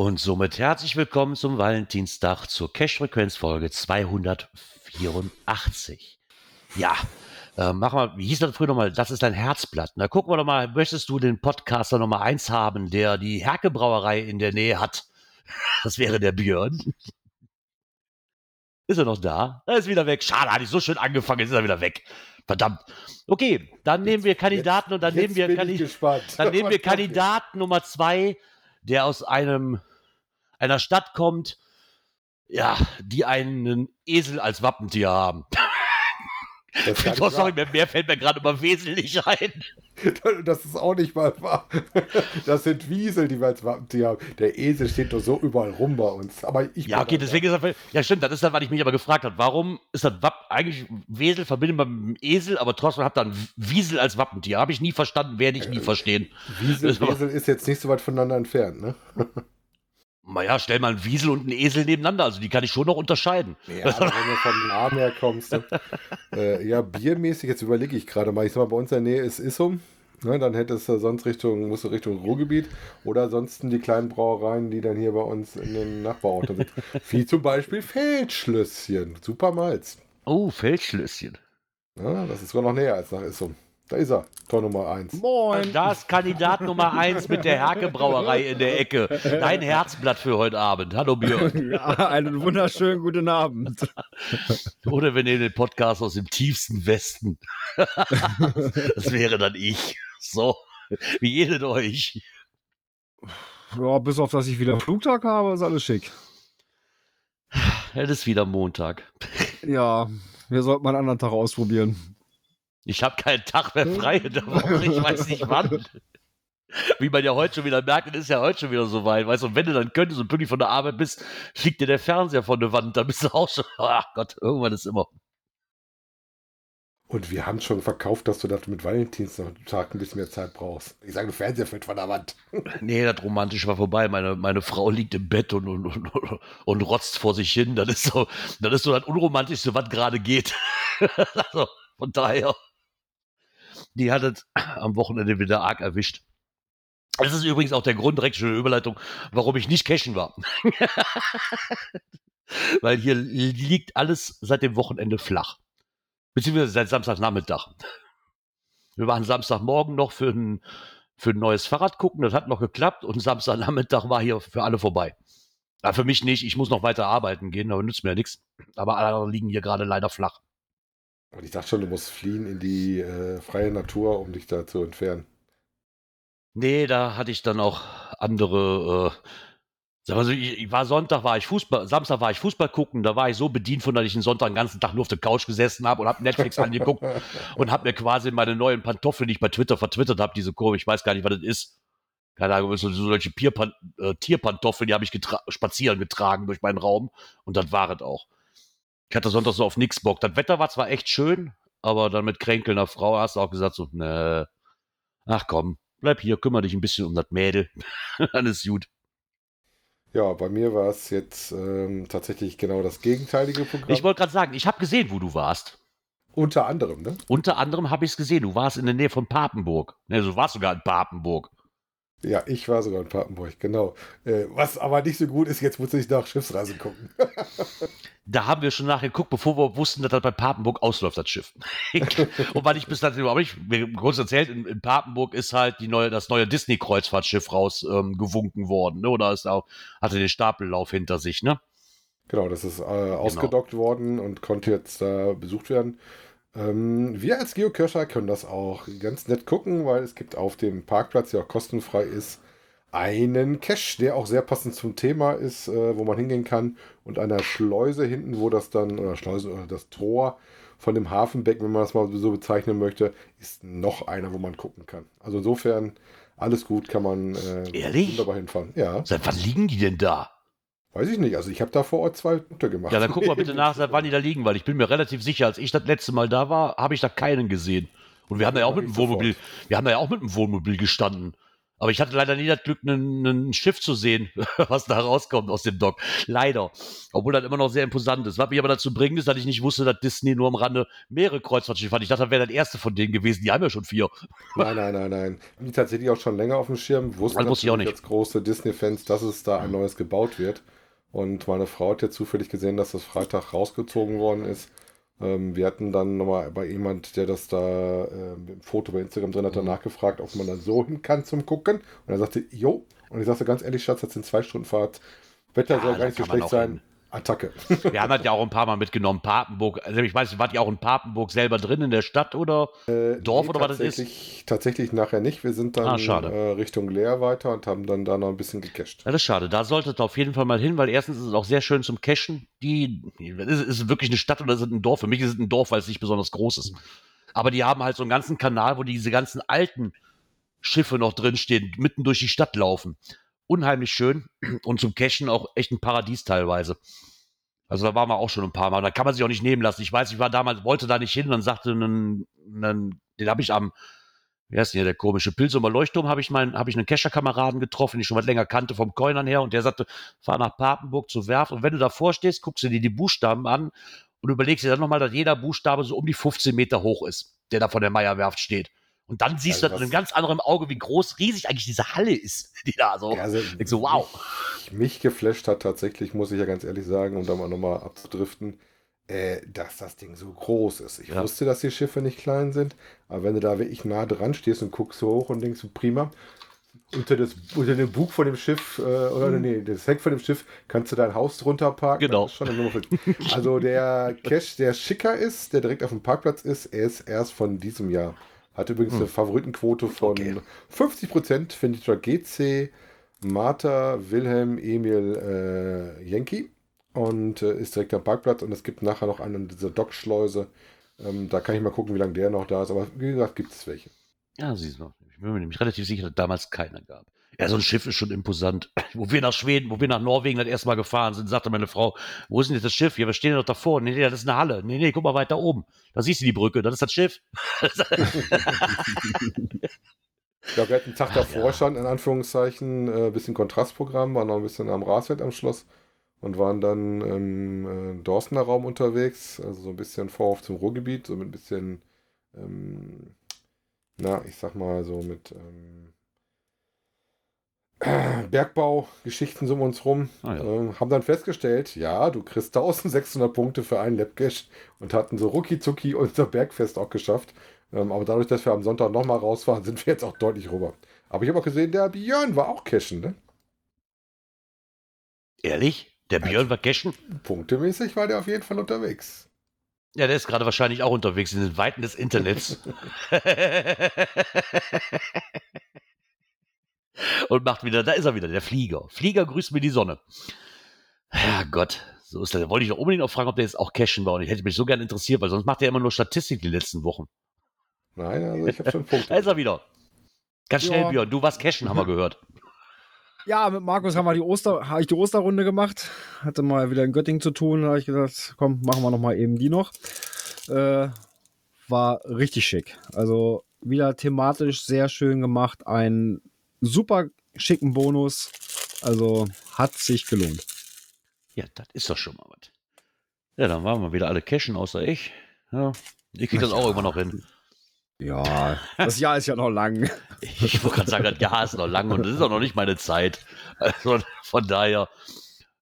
Und somit herzlich willkommen zum Valentinstag zur Cash-Frequenz-Folge 284. Ja, äh, mach mal, wie hieß das früher nochmal? Das ist dein Herzblatt. Na, gucken wir doch mal, möchtest du den Podcaster Nummer 1 haben, der die Herke-Brauerei in der Nähe hat? Das wäre der Björn. Ist er noch da? Er ist wieder weg. Schade, hatte ich so schön angefangen, jetzt ist er wieder weg. Verdammt. Okay, dann nehmen wir Kandidaten und dann nehmen wir, bin ich Kandi gespannt. dann nehmen wir jetzt? Kandidaten Nummer zwei, der aus einem einer Stadt kommt, ja, die einen Esel als Wappentier haben. Das, nicht sorry, mehr, mehr fällt mir gerade immer wesentlich ein. wahr. das ist auch nicht mal wahr. Das sind Wiesel, die wir als Wappentier haben. Der Esel steht doch so überall rum bei uns. Aber ich Ja, okay, deswegen ist das, ja stimmt, das ist das, was ich mich aber gefragt habe. Warum ist das Wapp, eigentlich Wesel verbindet man mit dem Esel, aber trotzdem hat dann Wiesel als Wappentier. Habe ich nie verstanden, werde ich nie verstehen. Wiesel, ist aber- Esel ist jetzt nicht so weit voneinander entfernt, ne? Naja, stell mal einen Wiesel und einen Esel nebeneinander, also die kann ich schon noch unterscheiden. Ja, wenn du vom Namen her kommst. Ne? äh, ja, biermäßig, jetzt überlege ich gerade mal. Ich sag mal, bei uns in der Nähe ist Issum. Ne, dann hättest du sonst Richtung, musst du Richtung Ruhrgebiet oder ansonsten die kleinen Brauereien, die dann hier bei uns in den Nachbarorten sind. Wie zum Beispiel Feldschlösschen. Super Malz. Oh, Feldschlösschen. Ja, das ist sogar noch näher als nach Issum. Da ist er, Tor Nummer 1. Moin. Da ist Kandidat Nummer eins mit der Herke-Brauerei in der Ecke. Dein Herzblatt für heute Abend. Hallo Björn. Ja, einen wunderschönen guten Abend. Oder wir nehmen den Podcast aus dem tiefsten Westen. Das wäre dann ich. So, wie jedet euch. Ja, bis auf dass ich wieder Flugtag habe, ist alles schick. Es ist wieder Montag. Ja, wir sollten mal einen anderen Tag ausprobieren. Ich habe keinen Tag mehr frei in der Woche. Ich weiß nicht wann. Wie man ja heute schon wieder merkt, ist ja heute schon wieder so weit. Weißt du, und wenn du dann könntest und pünktlich von der Arbeit bist, fliegt dir der Fernseher von der Wand. Da bist du auch schon. Ach Gott, irgendwann ist immer. Und wir haben schon verkauft, dass du das mit Valentinstag ein bisschen mehr Zeit brauchst. Ich sage, Fernseher fällt von der Wand. Nee, das Romantische war vorbei. Meine, meine Frau liegt im Bett und, und, und, und rotzt vor sich hin. Das ist so, das ist so das Unromantischste, was gerade geht. also, von daher. Die hat es am Wochenende wieder arg erwischt. Das ist übrigens auch der Grund, direkt schöne Überleitung, warum ich nicht cashen war. Weil hier liegt alles seit dem Wochenende flach. Beziehungsweise seit Samstagnachmittag. Wir waren Samstagmorgen noch für ein, für ein neues Fahrrad gucken, das hat noch geklappt und Samstagnachmittag war hier für alle vorbei. Ja, für mich nicht, ich muss noch weiter arbeiten gehen, aber nützt mir ja nichts. Aber alle liegen hier gerade leider flach. Und ich dachte schon, du musst fliehen in die äh, freie Natur, um dich da zu entfernen. Nee, da hatte ich dann auch andere. Äh, sag mal so, ich, ich war Sonntag, war ich Fußball, Samstag war ich Fußball gucken, da war ich so bedient von, dass ich den Sonntag den ganzen Tag nur auf der Couch gesessen habe und habe Netflix angeguckt und habe mir quasi meine neuen Pantoffeln, die ich bei Twitter vertwittert habe, diese Kurve, ich weiß gar nicht, was das ist. Keine Ahnung, so, so solche Pierpan äh, Tierpantoffeln, die habe ich getra spazieren getragen durch meinen Raum und das war es auch. Ich hatte Sonntag so auf nix Bock. Das Wetter war zwar echt schön, aber dann mit kränkelnder Frau hast du auch gesagt so, ne, ach komm, bleib hier, kümmere dich ein bisschen um das Mädel. Ist gut. Ja, bei mir war es jetzt ähm, tatsächlich genau das gegenteilige Programm. Ich wollte gerade sagen, ich habe gesehen, wo du warst. Unter anderem, ne? Unter anderem habe ich es gesehen. Du warst in der Nähe von Papenburg. Ne, du warst sogar in Papenburg. Ja, ich war sogar in Papenburg, genau. Äh, was aber nicht so gut ist, jetzt muss ich nach Schiffsreise gucken. Da haben wir schon nachgeguckt, bevor wir wussten, dass das bei Papenburg ausläuft, das Schiff. und weil ich bis dahin aber ich mir kurz erzählt, in, in Papenburg ist halt die neue, das neue Disney-Kreuzfahrtschiff raus ähm, worden. Ne? Oder ist auch, hatte den Stapellauf hinter sich, ne? genau, das ist äh, ausgedockt worden und konnte jetzt da besucht werden. Ähm, wir als Geocacher können das auch ganz nett gucken, weil es gibt auf dem Parkplatz, der auch kostenfrei ist, einen Cache, der auch sehr passend zum Thema ist, äh, wo man hingehen kann und einer Schleuse hinten, wo das dann, oder Schleuse, oder das Tor von dem Hafenbecken, wenn man das mal so bezeichnen möchte, ist noch einer, wo man gucken kann. Also insofern Alles gut, kann man äh, Ehrlich? wunderbar hinfahren. Ja, Seit wann liegen die denn da? Weiß ich nicht. Also ich habe da vor Ort zwei Punkte gemacht. Ja, dann guck mal bitte nach, seit wann die da liegen, weil ich bin mir relativ sicher, als ich das letzte Mal da war, habe ich da keinen gesehen. Und wir haben da ja auch mit dem. Wohnmobil, wir haben da ja auch mit dem Wohnmobil gestanden. Aber ich hatte leider nie das Glück, ein, Schiff zu sehen, was da rauskommt aus dem Dock. Leider. Obwohl das immer noch sehr imposant ist. Was mich aber dazu bringt, ist, dass ich nicht wusste, dass Disney nur am Rande mehrere Kreuzfahrtschiffe hat. Ich dachte, das wäre das erste von denen gewesen. Die haben ja schon vier. Nein, nein, nein, nein. Die tatsächlich auch schon länger auf dem Schirm. Wussten Das wusste ich auch natürlich als große Disney-Fans, dass es da ein neues gebaut wird. Und meine Frau hat ja zufällig gesehen, dass das Freitag rausgezogen worden ist. Ähm, wir hatten dann nochmal bei jemand, der das da äh, dem Foto bei Instagram drin hat, Mhm. danach gefragt, ob man dann so hin kann zum Gucken. Und er sagte, jo. Und ich sagte ganz ehrlich, Schatz, das sind zwei Stunden Fahrt. Wetter Ja, soll da gar nicht so schlecht sein. hin. Attacke. Wir haben das ja auch ein paar Mal mitgenommen. Papenburg. Also ich weiß, wart ihr auch in Papenburg selber drin in der Stadt oder? Dorf oder was das ist? Äh, tatsächlich, nachher nicht. Wir sind dann Ah, äh, Richtung Leer weiter und haben dann da noch ein bisschen gecached. Ja, das ist schade. Da solltet ihr auf jeden Fall mal hin, weil erstens ist es auch sehr schön zum Cashen. Die, ist, ist es wirklich eine Stadt oder ist es ein Dorf? Für mich ist es ein Dorf, weil es nicht besonders groß ist. Aber die haben halt so einen ganzen Kanal, wo diese ganzen alten Schiffe noch drinstehen, mitten durch die Stadt laufen. Unheimlich schön und zum Cashen auch echt ein Paradies teilweise. Also da waren wir auch schon ein paar Mal. Da kann man sich auch nicht nehmen lassen. Ich weiß, ich war damals, wollte da nicht hin und sagte einen, einen, den habe ich am, wie heißt denn hier, der komische Pilsumer Leuchtturm, habe ich meinen, habe ich einen Kescherkameraden getroffen, den ich schon was länger kannte vom Coinern her und der sagte, fahr nach Papenburg zur Werft und wenn du davor stehst, guckst du dir die Buchstaben an und überlegst dir dann nochmal, dass jeder Buchstabe so um die 15 Meter hoch ist, der da von der Meierwerft steht. Und dann siehst Also du das mit einem ganz anderen Auge, wie groß, riesig eigentlich diese Halle ist, die da so. Ja, also, Ich so, wow. Mich, mich geflasht hat tatsächlich, muss ich ja ganz ehrlich sagen, um da mal nochmal abzudriften, äh, dass das Ding so groß ist. Ich Ja. wusste, dass die Schiffe nicht klein sind, aber wenn du da wirklich nah dran stehst und guckst so hoch und denkst, prima, unter, das, unter den Bug von dem Schiff, äh, oder nee, das Heck von dem Schiff, kannst du dein Haus drunter parken. Genau. Also der Cash, der schicker ist, der direkt auf dem Parkplatz ist, er ist erst von diesem Jahr. Hat übrigens eine Favoritenquote von Okay. 50%, findet dort GC, Martha, Wilhelm, Emil, äh, Yankee und äh, ist direkt am Parkplatz und es gibt nachher noch einen dieser Dockschleuse. Ähm, da kann ich mal gucken, wie lange der noch da ist, aber wie gesagt, gibt es welche. Ja, siehst du. Ich bin mir nämlich relativ sicher, dass damals keiner gab. Ja, so ein Schiff ist schon imposant. Wo wir nach Schweden, wo wir nach Norwegen das erste Mal gefahren sind, sagte meine Frau, wo ist denn jetzt das Schiff? Ja, wir stehen doch davor. Nee, nee, das ist eine Halle. Nee, nee, guck mal weiter oben. Da siehst du die Brücke, das ist das Schiff. Ja, wir hatten einen Tag davor ja. schon, in Anführungszeichen, äh, bisschen Kontrastprogramm, waren noch ein bisschen am Rasfeld am Schloss und waren dann im äh, Dorstener Raum unterwegs, also so ein bisschen Vorhof zum Ruhrgebiet, so mit ein bisschen, ähm, na, ich sag mal so mit ähm, Bergbaugeschichten um uns rum. Ah, ja. ähm, haben dann festgestellt, ja, du kriegst 1600 Punkte für einen Labcash und hatten so rucki zucki unser Bergfest auch geschafft. Ähm, aber dadurch, dass wir am Sonntag nochmal raus waren, sind wir jetzt auch deutlich rüber. Aber ich habe auch gesehen, der Björn war auch cashen, ne? Ehrlich? Der Björn war cashen? Punktemäßig war der auf jeden Fall unterwegs. Ja, der ist gerade wahrscheinlich auch unterwegs in den Weiten des Internets. Und macht wieder, da ist er wieder, der Flieger. Flieger grüßt mir die Sonne. Ja, Gott, so ist das. Da wollte ich doch unbedingt auch fragen, ob der jetzt auch cashen war. Und ich hätte mich so gern interessiert, weil sonst macht er immer nur Statistik die letzten Wochen. Nein, also ich habe schon Da Punkte. ist er wieder. Ganz schnell, Ja. Björn. Du warst cashen, haben wir gehört. Ja, mit Markus haben wir die Oster, habe ich die Osterrunde gemacht. Hatte mal wieder in Göttingen zu tun. Da habe ich gesagt, komm, machen wir noch mal eben die noch. Äh, war richtig schick. Also wieder thematisch sehr schön gemacht. Ein super schicken Bonus. Also hat sich gelohnt. Ja, das ist doch schon mal was. Ja, dann waren wir wieder alle cashen, außer ich. Ja, ich krieg das auch immer noch hin. Ja, das Jahr ist ja noch lang. Ich wollte gerade sagen, das Jahr ist noch lang und das ist auch noch nicht meine Zeit. Also von daher,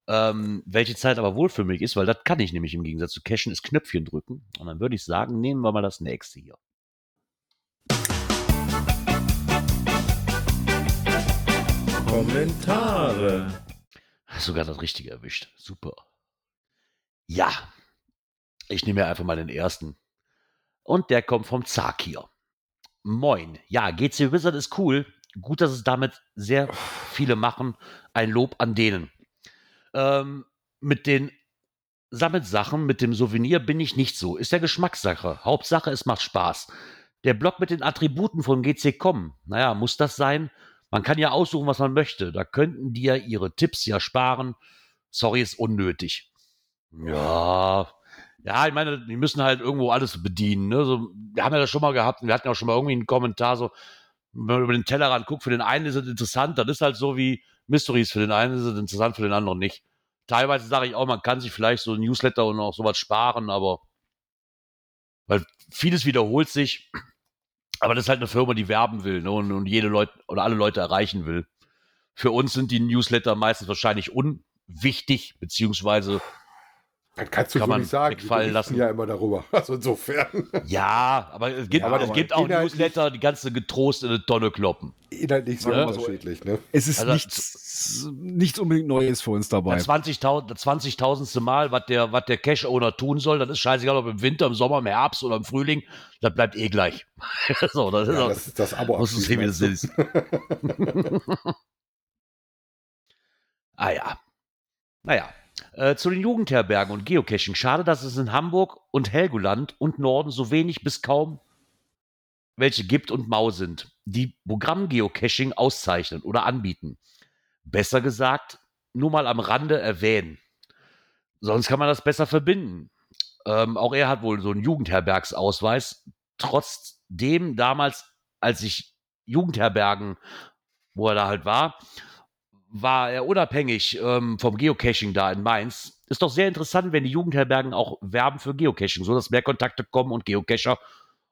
ähm, welche Zeit aber wohl für mich ist, weil das kann ich nämlich im Gegensatz zu Cashen, ist Knöpfchen drücken. Und dann würde ich sagen, nehmen wir mal das nächste hier. Kommentare. Sogar das Richtige erwischt. Super. Ja. Ich nehme einfach mal den ersten. Und der kommt vom Zakir. Moin. Ja, GC Wizard ist cool. Gut, dass es damit sehr viele machen. Ein Lob an denen. Ähm, mit den Sammelsachen, mit dem Souvenir bin ich nicht so. Ist der Geschmackssache. Hauptsache, es macht Spaß. Der Block mit den Attributen von GC.com, naja, muss das sein? Man kann ja aussuchen, was man möchte. Da könnten die ja ihre Tipps ja sparen. Sorry, ist unnötig. Ja, ja, ich meine, die müssen halt irgendwo alles bedienen. Ne? So, wir haben ja das schon mal gehabt, wir hatten auch schon mal irgendwie einen Kommentar, so, wenn man über den Tellerrand guckt, für den einen ist es interessant, das ist halt so wie Mysteries, für den einen ist es interessant, für den anderen nicht. Teilweise sage ich auch, man kann sich vielleicht so ein Newsletter und auch sowas sparen, aber weil vieles wiederholt sich, aber das ist halt eine Firma, die werben will ne? und, und jede Leute oder alle Leute erreichen will. Für uns sind die Newsletter meistens wahrscheinlich unwichtig, beziehungsweise das kannst du Kann so man nicht sagen. wegfallen lassen. ja immer darüber. Also insofern. Ja, aber es gibt, Ja, aber es gibt auch Newsletter, die ganze getrost in eine Tonne kloppen. Inhaltlich so Ja. unterschiedlich, ne? Es ist Also, nichts, nichts unbedingt Neues für uns dabei. Das 20.000 das 20.000. Mal, was der, was der Cash-Owner tun soll, das ist scheißegal, ob im Winter, im Sommer, im Herbst oder im Frühling, das bleibt eh gleich. so, das ist Ja, auch- das ist das Abo muss es sehen, wie das ist. ah ja. Naja. Äh, zu den Jugendherbergen und Geocaching. Schade, dass es in Hamburg und Helgoland und Norden so wenig bis kaum welche gibt und mau sind, die Programm-Geocaching auszeichnen oder anbieten. Besser gesagt, nur mal am Rande erwähnen. Sonst kann man das besser verbinden. Ähm, auch er hat wohl so einen Jugendherbergsausweis. Trotzdem damals, als ich Jugendherbergen, wo er da halt war, war er unabhängig ähm, vom Geocaching da in Mainz. Ist doch sehr interessant, wenn die Jugendherbergen auch werben für Geocaching, so dass mehr Kontakte kommen und Geocacher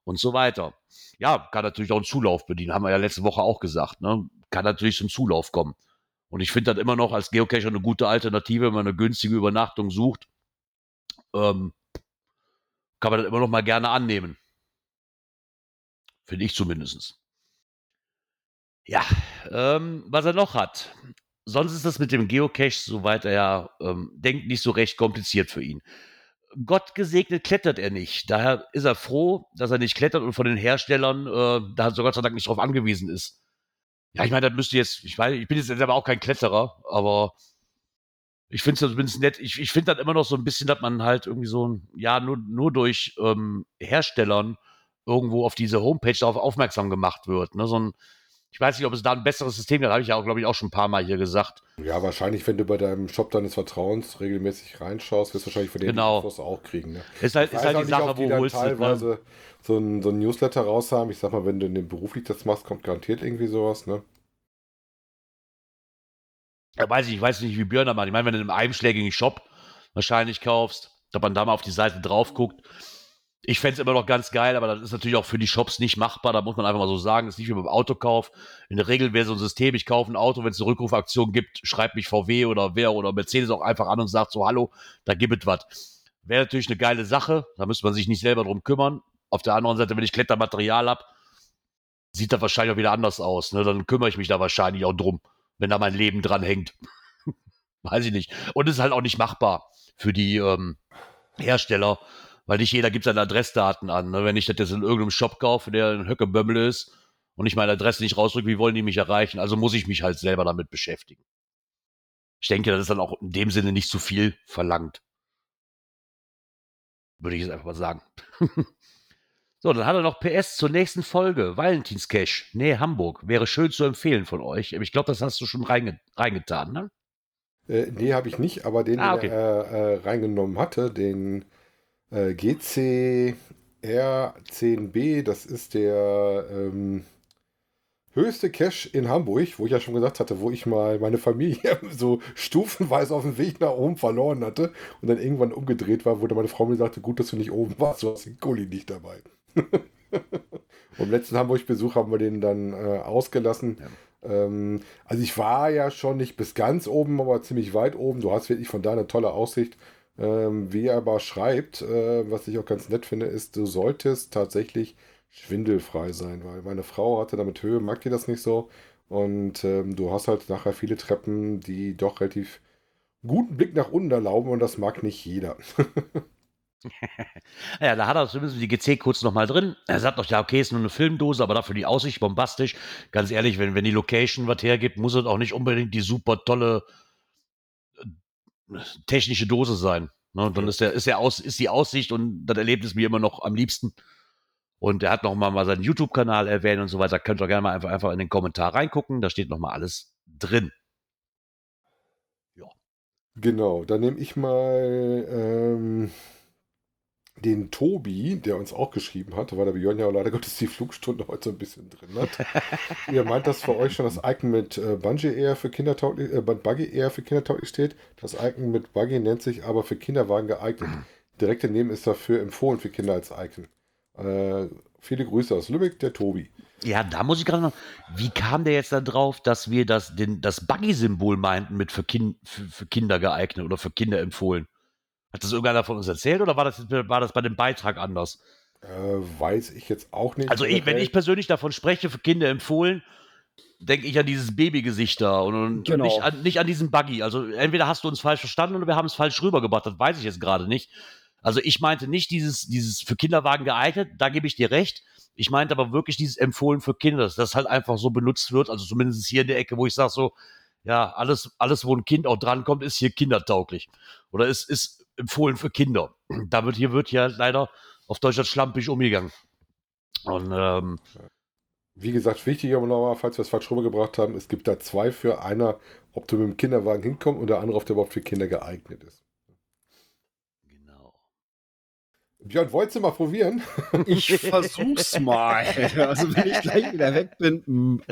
und so weiter. Ja, kann natürlich auch einen Zulauf bedienen, haben wir ja letzte Woche auch gesagt. Ne? Kann natürlich zum Zulauf kommen. Und ich finde das immer noch als Geocacher eine gute Alternative, wenn man eine günstige Übernachtung sucht. Ähm, kann man das immer noch mal gerne annehmen. Finde ich zumindest. Ja, ähm, was er noch hat. Sonst ist das mit dem Geocache, soweit er ja ähm, denkt, nicht so recht kompliziert für ihn. Gott gesegnet klettert er nicht. Daher ist er froh, dass er nicht klettert und von den Herstellern äh, da so Gott sei Dank nicht drauf angewiesen ist. Ja, ich meine, das müsste jetzt, ich weiß, ich bin jetzt selber auch kein Kletterer, aber ich finde es zumindest nett. Ich, ich finde das immer noch so ein bisschen, dass man halt irgendwie so, ein- ja, nur, nur durch ähm, Herstellern irgendwo auf diese Homepage darauf aufmerksam gemacht wird. Ne? So ein, ich weiß nicht, ob es da ein besseres System gibt, habe ich ja auch, glaube ich, auch schon ein paar Mal hier gesagt. Ja, wahrscheinlich, wenn du bei deinem Shop deines Vertrauens regelmäßig reinschaust, wirst du wahrscheinlich von denen Genau. Infos auch kriegen. Ne? Ist halt, ist halt die nicht, Sache, ob die wo dann holst. Ne? teilweise so ein, so ein Newsletter raus haben. Ich sag mal, wenn du in dem beruflich das machst, kommt garantiert irgendwie sowas, ne? Ja, weiß ich, ich weiß nicht, wie Björn da macht. Ich meine, wenn du in einem einschlägigen Shop wahrscheinlich kaufst, dass man da mal auf die Seite drauf guckt. Ich fände es immer noch ganz geil, aber das ist natürlich auch für die Shops nicht machbar. Da muss man einfach mal so sagen, das ist nicht wie beim Autokauf. In der Regel wäre so ein System, ich kaufe ein Auto, wenn es eine Rückrufaktion gibt, schreibt mich VW oder wer oder Mercedes auch einfach an und sagt so, hallo, da gibt es was. Wäre natürlich eine geile Sache, da müsste man sich nicht selber drum kümmern. Auf der anderen Seite, wenn ich Klettermaterial habe, sieht das wahrscheinlich auch wieder anders aus. Ne? Dann kümmere ich mich da wahrscheinlich auch drum, wenn da mein Leben dran hängt. Weiß ich nicht. Und es ist halt auch nicht machbar für die ähm, Hersteller, weil nicht jeder gibt seine Adressdaten an. Ne? Wenn ich das jetzt in irgendeinem Shop kaufe, der ein Höckebömmel ist und ich meine Adresse nicht rausdrücke, wie wollen die mich erreichen? Also muss ich mich halt selber damit beschäftigen. Ich denke, das ist dann auch in dem Sinne nicht zu viel verlangt. Würde ich jetzt einfach mal sagen. so, dann hat er noch PS zur nächsten Folge. Valentinscash, nee, Hamburg. Wäre schön zu empfehlen von euch. Ich glaube, das hast du schon reinge reingetan, ne? Äh, nee, habe ich nicht, aber den, Ah, den okay. er äh, reingenommen hatte, den äh, GCR10B, das ist der ähm, höchste Cache in Hamburg, wo ich ja schon gesagt hatte, wo ich mal meine Familie so stufenweise auf dem Weg nach oben verloren hatte und dann irgendwann umgedreht war, wo dann meine Frau mir sagte, gut, dass du nicht oben warst, du hast den Gulli nicht dabei. Und im letzten Hamburg-Besuch haben wir den dann äh, ausgelassen. Ähm, also ich war ja schon nicht bis ganz oben, aber ziemlich weit oben. Du hast wirklich von da eine tolle Aussicht. Ähm, wie er aber schreibt, äh, was ich auch ganz nett finde, ist, du solltest tatsächlich schwindelfrei sein, weil meine Frau hatte damit Höhe, mag die das nicht so. Und ähm, du hast halt nachher viele Treppen, die doch relativ guten Blick nach unten erlauben und das mag nicht jeder. Ja, da hat er zumindest die GC kurz nochmal drin. Er sagt doch, ja, okay, ist nur eine Filmdose, aber dafür die Aussicht bombastisch. Ganz ehrlich, wenn, wenn die Location was hergibt, muss es auch nicht unbedingt die super tolle technische Dose sein. Ne? Dann ist, der, ist, der Aus, ist die Aussicht und das Erlebnis mir immer noch am liebsten. Und er hat nochmal mal seinen YouTube-Kanal erwähnt und so weiter. Könnt ihr gerne mal einfach, einfach in den Kommentar reingucken. Da steht nochmal alles drin. Genau, dann nehme ich mal ähm, den Tobi, der uns auch geschrieben hat, weil der Björn ja leider Gottes die Flugstunde heute so ein bisschen drin hat. Ihr meint, dass für euch schon das Icon mit äh, Bungee Air für kindertauglich, äh, Buggy Air für kindertauglich steht. Das Icon mit Buggy nennt sich aber für Kinderwagen geeignet. Direkt daneben ist dafür empfohlen für Kinder als Icon. Äh, viele Grüße aus Lübeck, der Tobi. Ja, da muss ich gerade noch. Wie kam der jetzt da drauf, dass wir das, den, das Buggy-Symbol meinten mit für, kind, für, für, Kinder geeignet oder für Kinder empfohlen? Hat das irgendeiner von uns erzählt oder war das, war das bei dem Beitrag anders? Äh, weiß ich jetzt auch nicht. Also, ich, wenn ich persönlich davon spreche, für Kinder empfohlen, denke ich an dieses Babygesicht da und, und genau. nicht, an, nicht an diesen Buggy. Also, entweder hast du uns falsch verstanden oder wir haben es falsch rübergebracht. Das weiß ich jetzt gerade nicht. Also, ich meinte nicht dieses, dieses für Kinderwagen geeignet, da gebe ich dir recht. Ich meinte aber wirklich dieses empfohlen für Kinder, dass das halt einfach so benutzt wird. Also zumindest hier in der Ecke, wo ich sage so, ja, alles, alles, wo ein Kind auch drankommt, ist hier kindertauglich. Oder ist, ist empfohlen für Kinder. Da wird hier wird ja leider auf Deutschland schlampig umgegangen. Und ähm, wie gesagt, wichtig aber nochmal, falls wir es falsch rübergebracht haben, es gibt da zwei für einer, ob du mit dem Kinderwagen hinkommst und der andere, ob der überhaupt für Kinder geeignet ist. Björn, wolltest du mal probieren? Ich versuch's mal. Also wenn ich gleich wieder weg bin.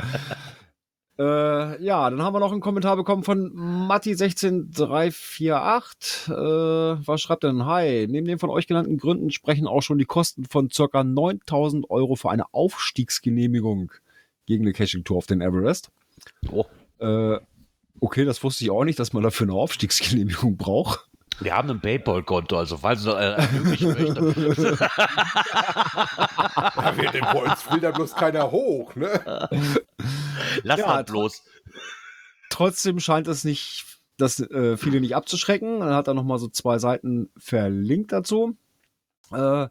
Äh, ja, dann haben wir noch einen Kommentar bekommen von Matti16348. Äh, was schreibt denn? Hi, neben den von euch genannten Gründen sprechen auch schon die Kosten von ca. 9000 Euro für eine Aufstiegsgenehmigung gegen eine Caching-Tour auf den Everest. Oh. Äh, okay, das wusste ich auch nicht, dass man dafür eine Aufstiegsgenehmigung braucht. Wir haben ein Paypal-Konto, also falls du äh, ermöglichen möchtest. ja, wir, den, uns will da bloß keiner hoch, ne? Lass ja, halt bloß. Trotzdem scheint es nicht, das äh, viele nicht abzuschrecken. Dann hat er nochmal so zwei Seiten verlinkt dazu. Äh,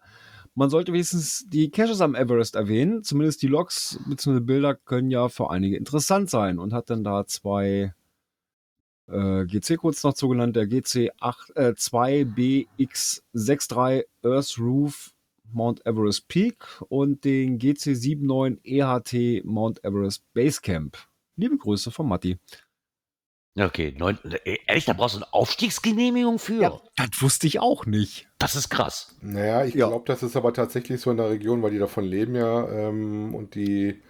man sollte wenigstens die Caches am Everest erwähnen. Zumindest die Logs bzw. Bilder können ja für einige interessant sein und hat dann da zwei äh, GC-Codes noch zugenannt, der GC2BX63 äh, Earth Roof Mount Everest Peak und den GC79 EHT Mount Everest Basecamp. Liebe Grüße von Matti. Okay, neun, äh, ehrlich, da brauchst du eine Aufstiegsgenehmigung für? Ja, das wusste ich auch nicht. Das ist krass. Naja, ich ja. glaube, das ist aber tatsächlich so in der Region, weil die davon leben ja ähm, und die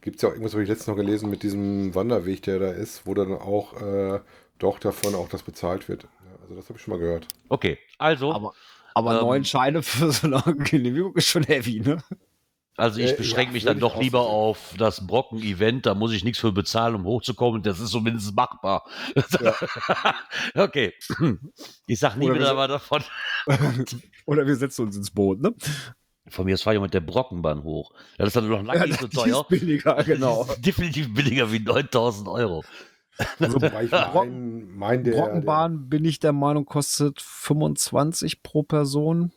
gibt es ja auch irgendwas, habe ich letztens noch gelesen, mit diesem Wanderweg, der da ist, wo dann auch äh, doch davon auch das bezahlt wird. Also das habe ich schon mal gehört. Okay, also. Aber, aber ähm, neun Scheine für so eine Genehmigung ist schon heavy, ne? Also ich äh, beschränke ja, mich dann doch lieber auf das Brocken-Event, da muss ich nichts für bezahlen, um hochzukommen. Das ist zumindest machbar. Ja. okay. Ich sag nie wieder mal davon. Oder wir setzen uns ins Boot, ne? Von mir aus fahre ich mit der Brockenbahn hoch. Das ist dann noch lange ja, nicht so teuer. Ist billiger, genau. Ist definitiv billiger wie 9000 Euro. Also ich mein, mein der, Brockenbahn, der, bin ich der Meinung, kostet 25 pro Person.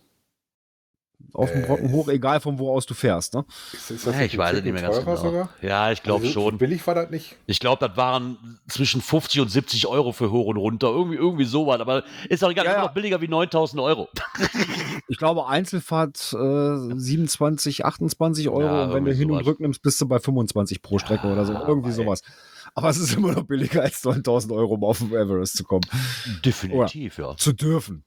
Auf dem Brocken hoch, egal von wo aus du fährst, ne? Ist, ist ja, ich weiß nicht mehr ganz genau. Sogar? Ja, ich glaube also, schon. Billig war das nicht. Ich glaube, das waren zwischen 50 und 70 Euro für hoch und runter. Irgendwie, irgendwie sowas. Aber ist auch egal, ja, ja. noch billiger wie 9000 Euro. ich glaube, Einzelfahrt äh, 27, 28 Euro. Ja, und wenn du hin sowas. und rück nimmst, bist du bei 25 pro Strecke oder so. Irgendwie sowas. Aber es ist immer noch billiger als 9000 Euro, um auf den Everest zu kommen. Definitiv, Oder ja. Zu dürfen.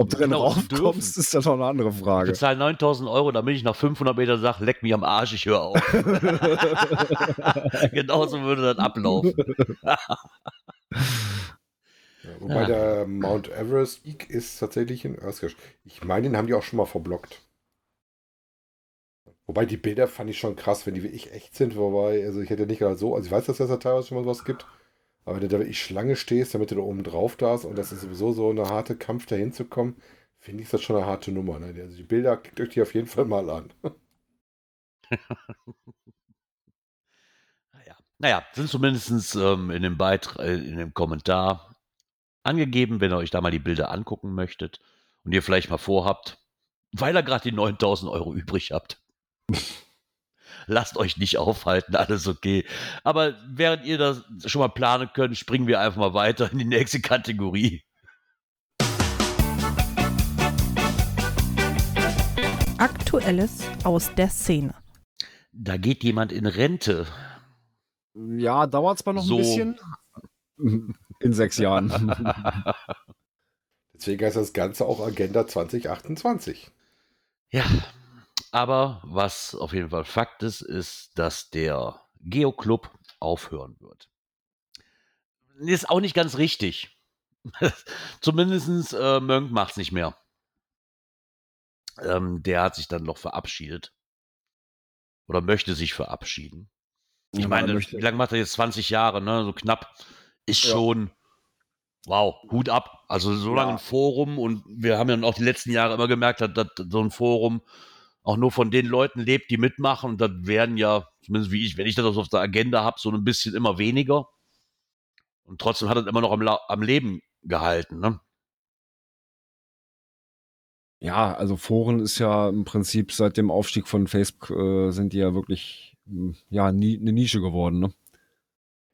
Ob du genau, drin raufkommst, ist das noch eine andere Frage. Ich bezahle 9000 Euro, damit ich nach 500 Metern sage, leck mich am Arsch, ich höre auf. Genauso würde das ablaufen. ja, wobei ja. der Mount Everest Peak ist tatsächlich in Earthcache. Ich meine, den haben die auch schon mal verblockt. Wobei die Bilder fand ich schon krass, wenn die wirklich echt sind. Wobei, also ich hätte nicht gerade so, also ich weiß, dass es da teilweise schon mal was gibt. Aber wenn du da wirklich Schlange stehst, damit du da oben drauf darfst und das ist sowieso so eine harte Kampf, da hinzukommen, finde ich das schon eine harte Nummer. Ne? Also die Bilder klickt euch die auf jeden Fall mal an. naja. naja, sind zumindest ähm, in, dem Beitrag, äh, in dem Kommentar angegeben, wenn ihr euch da mal die Bilder angucken möchtet und ihr vielleicht mal vorhabt, weil ihr gerade die 9000 Euro übrig habt, lasst euch nicht aufhalten, alles okay. Aber während ihr das schon mal planen könnt, springen wir einfach mal weiter in die nächste Kategorie. Aktuell Aktuelles aus der Szene. Da geht jemand in Rente. Ja, dauert zwar noch So. ein bisschen. In sechs Jahren. Deswegen heißt das Ganze auch Agenda 2028. Ja, aber was auf jeden Fall Fakt ist, ist, dass der Geoclub aufhören wird. Ist auch nicht ganz richtig. Zumindest äh, Mönk macht es nicht mehr. Ähm, der hat sich dann noch verabschiedet. Oder möchte sich verabschieden. Ich Ja, meine, wie lange macht er jetzt? 20 Jahre, ne? So knapp. Ist Ja. schon, wow, Hut ab. Also so lange Ja. ein Forum und wir haben ja auch die letzten Jahre immer gemerkt, dass, dass so ein Forum auch nur von den Leuten lebt, die mitmachen. Und das werden ja, zumindest wie ich, wenn ich das auf der Agenda habe, so ein bisschen immer weniger. Und trotzdem hat es immer noch am, La- am Leben gehalten. Ne? Ja, also Foren ist ja im Prinzip seit dem Aufstieg von Facebook äh, sind die ja wirklich mh, ja nie, eine Nische geworden. Ne?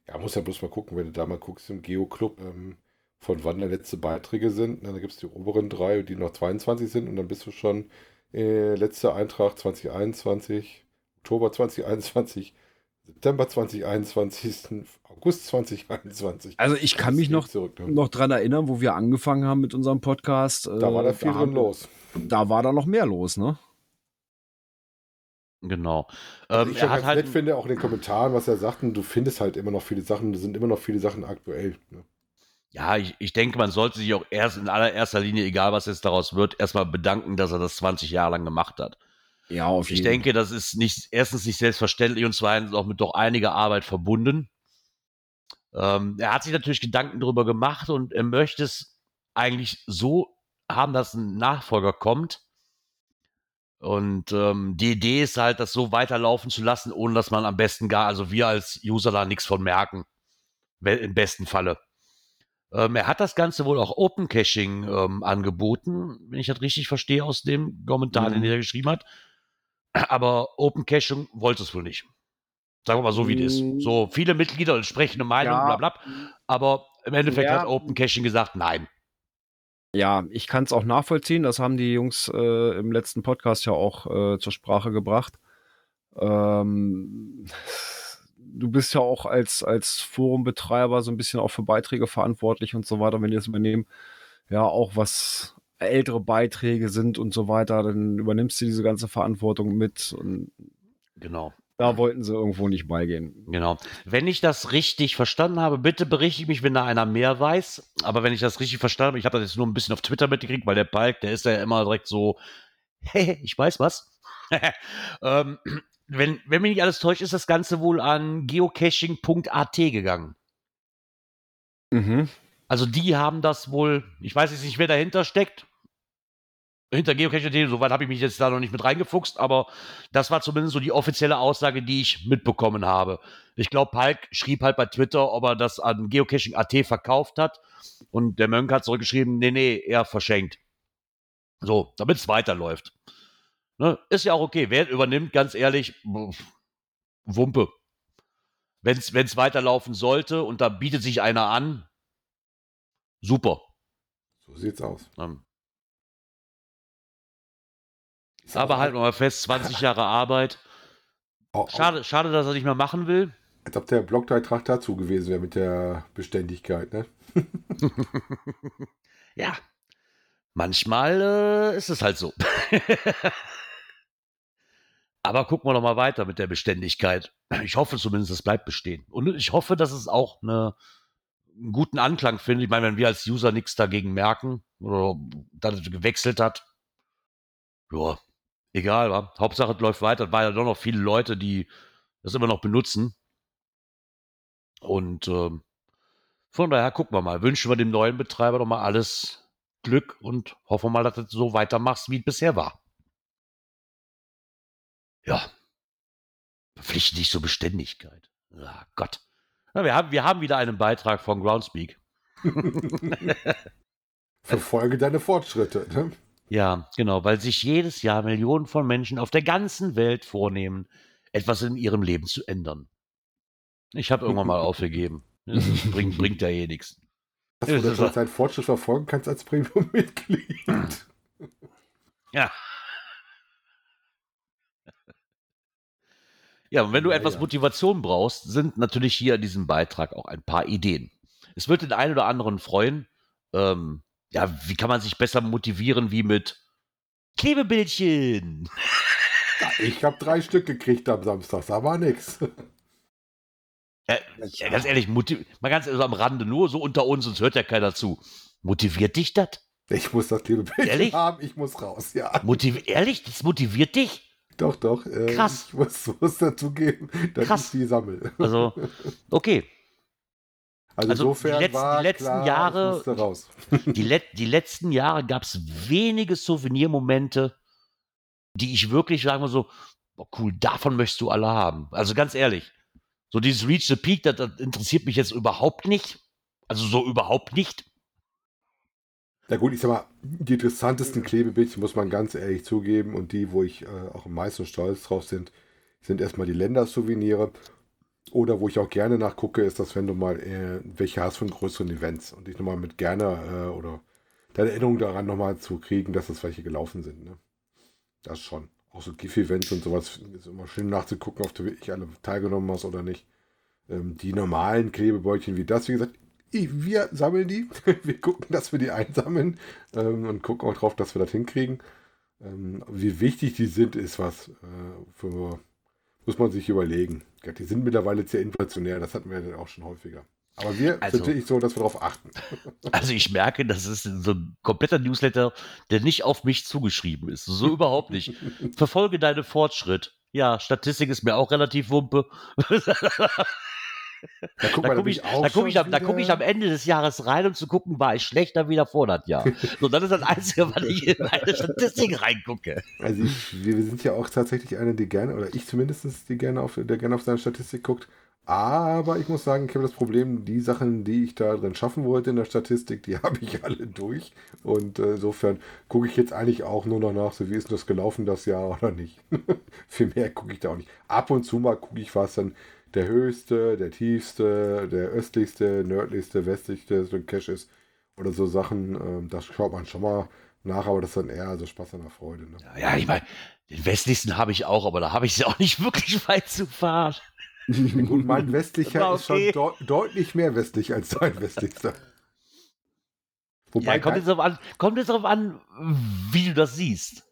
Ja, muss ja bloß mal gucken, wenn du da mal guckst im Geo-Club, ähm, von wann da letzte Beiträge sind. Na, da gibt es die oberen drei, die noch 22 sind und dann bist du schon äh, letzter Eintrag 2021, Oktober 2021, September 2021, August 2021. Also ich kann Das mich noch, zurück, ne? noch dran erinnern, wo wir angefangen haben mit unserem Podcast. Da war da äh, viel drin haben- los. Da war da noch mehr los, ne? Genau. Was Ähm, ich er ganz halt. nett finde, auch in den Kommentaren, was er sagten, du findest halt immer noch viele Sachen, da sind immer noch viele Sachen aktuell. Ne? Ja, ich, ich denke, man sollte sich auch erst in allererster Linie, egal was jetzt daraus wird, erstmal bedanken, dass er das 20 Jahre lang gemacht hat. Ja, auf Ich denke, das ist nicht, erstens nicht selbstverständlich und zweitens auch mit doch einiger Arbeit verbunden. Ähm, er hat sich natürlich Gedanken darüber gemacht und er möchte es eigentlich so haben, dass ein Nachfolger kommt. Und ähm, die Idee ist halt, das so weiterlaufen zu lassen, ohne dass man am besten gar, also wir als User da nichts von merken. Im besten Falle. Ähm, er hat das Ganze wohl auch Open Caching ähm, angeboten, wenn ich das richtig verstehe aus dem Kommentar, Mhm. den er geschrieben hat. Aber Open Caching wollte es wohl nicht. Sagen wir mal so, wie das Mm. ist. So viele Mitglieder, entsprechende Meinung, Ja. bla bla. Aber im Endeffekt Ja. hat Open Caching gesagt, nein. Ja, ich kann es auch nachvollziehen. Das haben die Jungs äh, im letzten Podcast ja auch äh, zur Sprache gebracht. Ähm, du bist ja auch als, als Forumbetreiber so ein bisschen auch für Beiträge verantwortlich und so weiter. Wenn die das übernehmen, ja, auch was ältere Beiträge sind und so weiter, dann übernimmst du diese ganze Verantwortung mit. Und Genau. da wollten sie irgendwo nicht beigehen. Genau. Wenn ich das richtig verstanden habe, bitte berichte mich, wenn da einer mehr weiß. Aber wenn ich das richtig verstanden habe, ich habe das jetzt nur ein bisschen auf Twitter mitgekriegt, weil der Palk, der ist ja immer direkt so, hey, ich weiß was. ähm, wenn, wenn mich nicht alles täuscht, ist das Ganze wohl an geocaching.at gegangen. Mhm. Also die haben das wohl, ich weiß jetzt nicht, wer dahinter steckt. Hinter Geocaching.at, soweit habe ich mich jetzt da noch nicht mit reingefuchst, aber das war zumindest so die offizielle Aussage, die ich mitbekommen habe. Ich glaube, Palk schrieb halt bei Twitter, ob er das an Geocaching.at verkauft hat. Und der Mönk hat zurückgeschrieben, nee, nee, er verschenkt. So, damit es weiterläuft. Ne? Ist ja auch okay. Wer übernimmt, ganz ehrlich, Wumpe. Wenn es weiterlaufen sollte und da bietet sich einer an, super. So sieht's aus. Ähm, aber halt mal fest, 20 Jahre Arbeit. auch- Schade, schade, dass er nicht mehr machen will. Als ob der Blogbeitrag dazu gewesen wäre mit der Beständigkeit, ne? Ja, manchmal äh, ist es halt so. Aber gucken wir doch mal weiter mit der Beständigkeit. Ich hoffe zumindest, es bleibt bestehen. Und ich hoffe, dass es auch eine, einen guten Anklang findet. Ich meine, wenn wir als User nichts dagegen merken oder dass es gewechselt hat, ja, egal, wa? Hauptsache es läuft weiter. Es waren ja doch noch viele Leute, die das immer noch benutzen. Und ähm, von daher gucken wir mal. Wünschen wir dem neuen Betreiber doch mal alles Glück und hoffen mal, dass du so weitermachst, wie es bisher war. Ja. Verpflichte dich zur Beständigkeit. Ja, Gott. Ja, wir, haben, wir haben wieder einen Beitrag von Groundspeak. Verfolge deine Fortschritte, ne? Ja, genau, weil sich jedes Jahr Millionen von Menschen auf der ganzen Welt vornehmen, etwas in ihrem Leben zu ändern. Ich habe irgendwann mal aufgegeben. Das bringt, bringt ja eh nichts. Dass du Das das deinen Fortschritt verfolgen kannst als Premium-Mitglied. Ja. Ja, und wenn du Ja, etwas ja. Motivation brauchst, sind natürlich hier in diesem Beitrag auch ein paar Ideen. Es wird den einen oder anderen freuen. Ähm, ja, wie kann man sich besser motivieren wie mit Klebebildchen? Ich habe drei Stück gekriegt am Samstag, da war nix. Ja, ja, ganz ehrlich, mal ganz also am Rande, nur so unter uns, sonst hört ja keiner zu. Motiviert dich das? Ich muss das Klebebildchen Ehrlich? haben, ich muss raus, ja. Motiv ehrlich, das motiviert dich? Doch, doch. Äh, Krass. Ich muss, muss dazugeben, dass Krass. ich die sammle. Also, okay. Also, Also, insofern die letzten- war die letzten klar, Jahre- raus. Die, let die letzten Jahre gab es wenige Souvenirmomente, die ich wirklich sagen wir so, boah, cool, davon möchtest du alle haben. Also ganz ehrlich, so dieses Reach the Peak, das, das interessiert mich jetzt überhaupt nicht. Also so überhaupt nicht. Ja gut, ich sag mal, die interessantesten Klebebildchen muss man ganz ehrlich zugeben und die, wo ich äh, auch am meisten stolz drauf sind, sind erstmal die Ländersouvenirs. Oder wo ich auch gerne nachgucke, ist das, wenn du mal äh, welche hast von größeren Events und dich nochmal mit gerne äh, oder deine Erinnerung daran nochmal zu kriegen, dass das welche gelaufen sind. Ne? Das schon. Auch so GIF-Events und sowas ist immer schön nachzugucken, ob du wirklich alle teilgenommen hast oder nicht. Ähm, die normalen Klebebäulchen wie das, wie gesagt, i- wir sammeln die. Wir gucken, dass wir die einsammeln ähm, und gucken auch drauf, dass wir das hinkriegen. Ähm, wie wichtig die sind, ist was äh, für, muss man sich überlegen. Die sind mittlerweile sehr inflationär, das hatten wir ja auch schon häufiger. Aber wir Also- sind wirklich so, dass wir darauf achten. Also ich merke, das ist so ein kompletter Newsletter, der nicht auf mich zugeschrieben ist. So überhaupt nicht. Verfolge deinen Fortschritt. Ja, Statistik ist mir auch relativ wumpe. Da gucke ich, nämlich auch da guck ich, am- da guck ich am Ende des Jahres rein, um zu gucken, war ich schlechter wie davor das Jahr. So, das ist das Einzige, was ich in meine Statistik reingucke. Also ich, wir sind ja auch tatsächlich einer, die gerne, oder ich zumindest, die gerne auf, der gerne auf seine Statistik guckt. Aber ich muss sagen, ich habe das Problem, die Sachen, die ich da drin schaffen wollte in der Statistik, die habe ich alle durch. Und äh, insofern gucke ich jetzt eigentlich auch nur noch nach, so wie ist das gelaufen das Jahr oder nicht. Viel mehr gucke ich da auch nicht. Ab und zu mal gucke ich, was dann der höchste, der tiefste, der östlichste, nördlichste, westlichste so ein Cache ist. Oder so Sachen, ähm, das schaut man schon mal nach, aber das ist dann eher so Spaß an der Freude. Ne? Ja, ich meine, den westlichsten habe ich auch, aber da habe ich es auch nicht wirklich weit zu fahren. Gut, mein westlicher War ist schon okay. deut deutlich mehr westlich als dein westlichster. Wobei, Ja, kommt, jetzt an, kommt jetzt darauf an, wie du das siehst.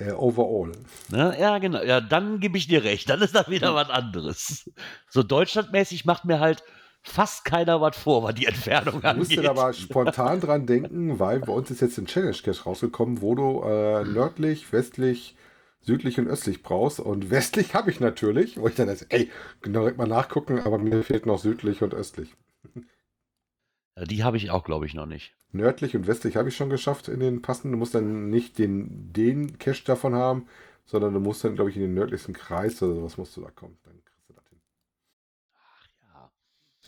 Äh, overall. Ne? Ja, genau. Ja, dann gebe ich dir recht. Dann ist das wieder was anderes. So deutschlandmäßig macht mir halt fast keiner was vor, was die Entfernung Ich musste angeht. da aber spontan dran denken, weil bei uns ist jetzt ein Challenge Cache rausgekommen, wo du äh, nördlich, westlich, südlich und östlich brauchst. Und westlich habe ich natürlich, wo ich dann jetzt, ey, genau direkt mal nachgucken, aber mir fehlt noch südlich und östlich. Ja, die habe ich auch, glaube ich, noch nicht. Nördlich und westlich habe ich schon geschafft in den passenden. Du musst dann nicht den, den Cache davon haben, sondern du musst dann, glaube ich, in den nördlichsten Kreis oder sowas musst du da kommen. Dann kriegst du das hin. Ja.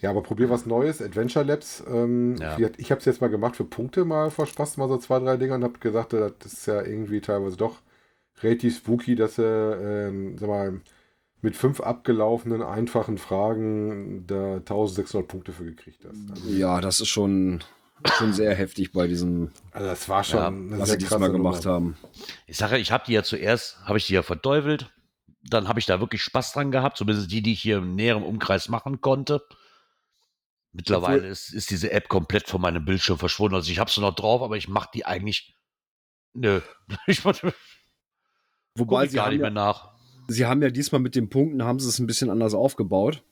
Ja, aber probier was Neues, Adventure Labs. Ähm, Ja. Ich habe es jetzt mal gemacht für Punkte mal vor Spaß, mal so zwei, drei Dinge und habe gesagt, äh, das ist ja irgendwie teilweise doch relativ spooky, dass du, ähm, sag mal, mit fünf abgelaufenen einfachen Fragen da 1600 Punkte für gekriegt hast. Also, Ja, das ist schon, schon sehr heftig bei diesem, also das war schon Ja, eine was sehr sie diesmal gemacht Nummer. haben. Ich sage, ich habe die ja zuerst, habe ich die ja verteufelt. Dann habe ich da wirklich Spaß dran gehabt, zumindest die, die ich hier im näheren Umkreis machen konnte. Mittlerweile Obwohl- ist, ist diese App komplett von meinem Bildschirm verschwunden. Also ich habe sie noch drauf, aber ich mache die eigentlich. Nö. Ich gucke Wobei sie gar haben, nicht mehr ja, nach. Sie haben ja diesmal mit den Punkten, haben sie es ein bisschen anders aufgebaut.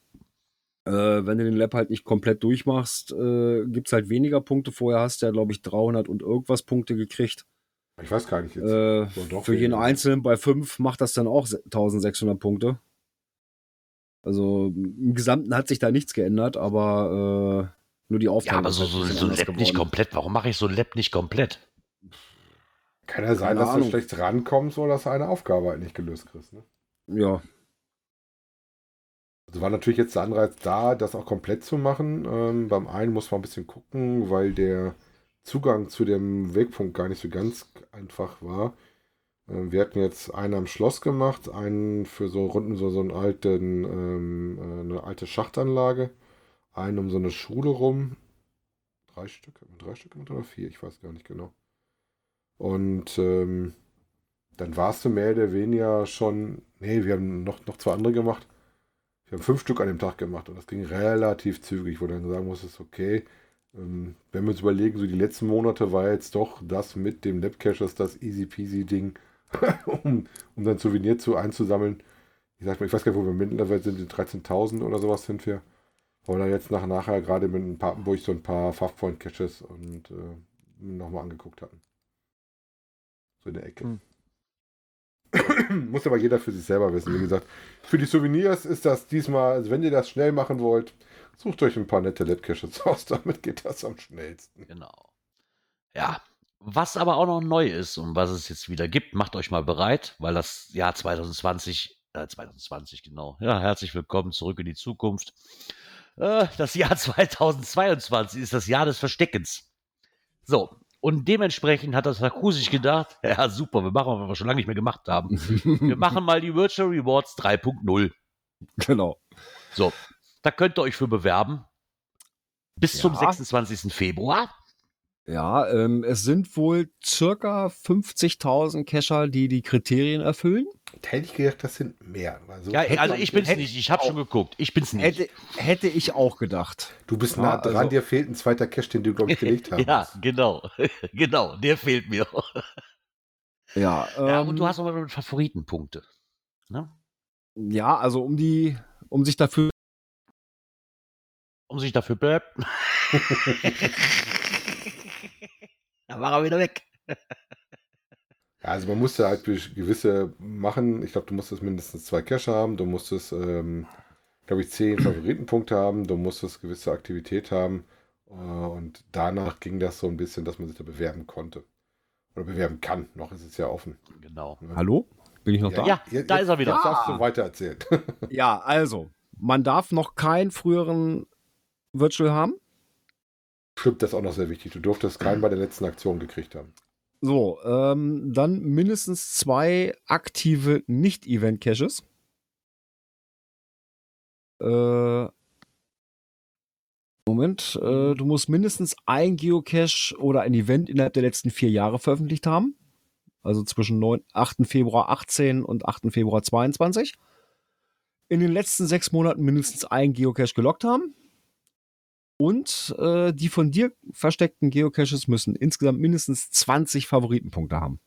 Äh, wenn du den Lab halt nicht komplett durchmachst, äh, gibt es halt weniger Punkte. Vorher hast du ja, glaube ich, 300 und irgendwas Punkte gekriegt. Ich weiß gar nicht jetzt. Äh, So, doch für jeden weniger. Einzelnen bei 5 macht das dann auch se- 1600 Punkte. Also im Gesamten hat sich da nichts geändert, aber äh, nur die Ja, Aufteilung aber so, so, halt ein bisschen so ein Lab nicht geworden. komplett. Warum mache ich so ein Lab nicht komplett? Kann ja sein, Keine dass Ahnung. du schlecht rankommst oder dass du eine Aufgabe halt nicht gelöst kriegst. Ne? Ja, Also war natürlich jetzt der Anreiz da, das auch komplett zu machen. Ähm, beim einen muss man ein bisschen gucken, weil der Zugang zu dem Wegpunkt gar nicht so ganz einfach war. Ähm, wir hatten jetzt einen am Schloss gemacht, einen für so Runden so, so einen alten, ähm, äh, eine alte Schachtanlage, einen um so eine Schule rum. Drei Stück, drei Stück oder vier? Ich weiß gar nicht genau. Und ähm, dann warst du mehr oder weniger schon. Nee, wir haben noch, noch zwei andere gemacht. Wir haben fünf Stück an dem Tag gemacht und das ging relativ zügig, wo du dann sagen musstest, okay, ähm, wenn wir uns überlegen, so die letzten Monate war jetzt doch das mit dem Labcaches das easy peasy Ding, um, um dann Souvenir zu einzusammeln. Ich sag mal, ich weiß gar nicht, wo wir mittlerweile sind, 13.000 oder sowas sind wir. Weil da jetzt nach nachher gerade mit Papenburg so ein paar Fachpoint-Caches und äh, nochmal angeguckt hatten. So in der Ecke. Hm. Muss aber jeder für sich selber wissen. Wie gesagt, für die Souvenirs ist das diesmal, also wenn ihr das schnell machen wollt, sucht euch ein paar nette Labcaches aus. Damit geht das am schnellsten. Genau. Ja, was aber auch noch neu ist und was es jetzt wieder gibt, macht euch mal bereit, weil das Jahr 2020, äh, 2020 genau, ja, herzlich willkommen zurück in die Zukunft. Äh, das Jahr 2022 ist das Jahr des Versteckens. So, und dementsprechend hat das sich gedacht, ja super, wir machen, was wir schon lange nicht mehr gemacht haben. wir machen mal die Virtual Rewards 3.0. Genau. So, da könnt ihr euch für bewerben. Bis ja. zum 26. Februar. Ja, ähm, es sind wohl circa 50.000 Cacher, die die Kriterien erfüllen. Da hätte ich gedacht, das sind mehr. Also, ja, also ich bin es nicht. Ich habe schon geguckt. Ich bin es nicht. Hätte, hätte, ich auch gedacht. Du bist nah dran. Also, dir fehlt ein zweiter Cache, den du, glaube ich, gelegt hast. ja, genau. genau. Der fehlt mir. ja, ähm, ja, und du hast aber Favoritenpunkte. Ne? Ja, also um die, um sich dafür. Um sich dafür bleibt. Da war er wieder weg. Ja, also man musste halt gewisse machen. Ich glaube, du musstest mindestens zwei Cache haben. Du musstest, ähm, glaube ich, zehn Favoritenpunkte haben. Du musstest gewisse Aktivität haben. Äh, und danach ging das so ein bisschen, dass man sich da bewerben konnte. Oder bewerben kann. Noch ist es ja offen. Genau. Ja. Hallo? Bin ich noch ja, da? Ja, jetzt, da ist er wieder. Jetzt darfst du weiter erzählen. ja, also, man darf noch keinen früheren Virtual haben. Stimmt, das ist auch noch sehr wichtig. Du durftest keinen bei der letzten Aktion gekriegt haben. So, ähm, dann mindestens zwei aktive Nicht-Event-Caches. Äh, Moment, äh, du musst mindestens ein Geocache oder ein Event innerhalb der letzten vier Jahre veröffentlicht haben. Also zwischen 9, 8. Februar 18 und 8. Februar 22. In den letzten sechs Monaten mindestens ein Geocache gelockt haben. Und äh, die von dir versteckten Geocaches müssen insgesamt mindestens 20 Favoritenpunkte haben.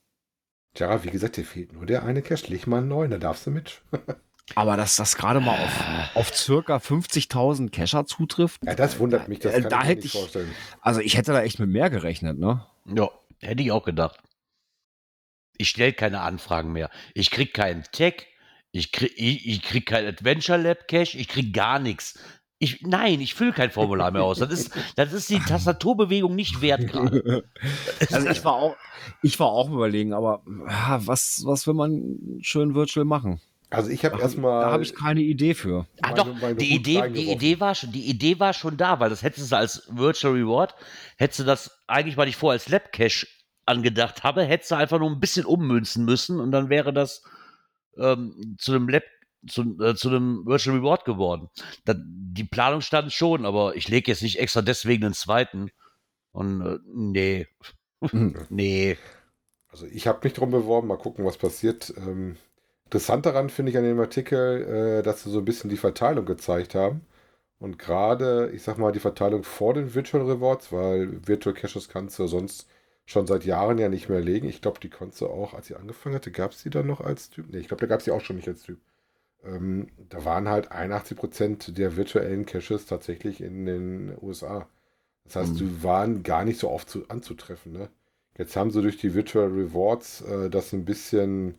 Tja, wie gesagt, dir fehlt nur der eine Cache. Leg mal einen neuen, da darfst du mit. Aber dass das gerade mal auf, auf circa 50.000 Cacher zutrifft. Ja, das wundert mich, das äh, kann da ich mir nicht ich, vorstellen. Also ich hätte da echt mit mehr gerechnet, ne? Ja, hätte ich auch gedacht. Ich stelle keine Anfragen mehr. Ich krieg keinen Tag, ich krieg, ich, ich krieg kein Adventure Lab Cache, ich krieg gar nichts. Ich, nein, ich fülle kein Formular mehr aus. Das ist, das ist die Tastaturbewegung nicht wert gerade. Also ich war auch, ich war auch überlegen, aber was, was will man schön virtual machen? Also ich habe erstmal. Da habe ich keine Idee für. Ah, doch, die Idee, die Idee war schon, die Idee war schon da, weil das hättest du als Virtual Reward, hättest du das eigentlich, weil ich vorher als Lab Cache angedacht habe, hättest du einfach nur ein bisschen ummünzen müssen und dann wäre das ähm, zu einem Lab zu, äh, zu einem Virtual Reward geworden. Da, die Planung stand schon, aber ich lege jetzt nicht extra deswegen einen zweiten. Und äh, nee. Hm. nee. Also ich habe mich darum beworben, mal gucken, was passiert. Ähm, interessant daran finde ich an dem Artikel, äh, dass sie so ein bisschen die Verteilung gezeigt haben. Und gerade, ich sag mal, die Verteilung vor den Virtual Rewards, weil Virtual Caches kannst du sonst schon seit Jahren ja nicht mehr legen. Ich glaube, die konntest du auch, als sie angefangen hatte, gab es die dann noch als Typ? Nee, ich glaube, da gab es die auch schon nicht als Typ ähm, da waren halt 81% der virtuellen Caches tatsächlich in den USA. Das heißt, mhm. die waren gar nicht so oft zu, anzutreffen. Ne? Jetzt haben sie durch die Virtual Rewards äh, das ein bisschen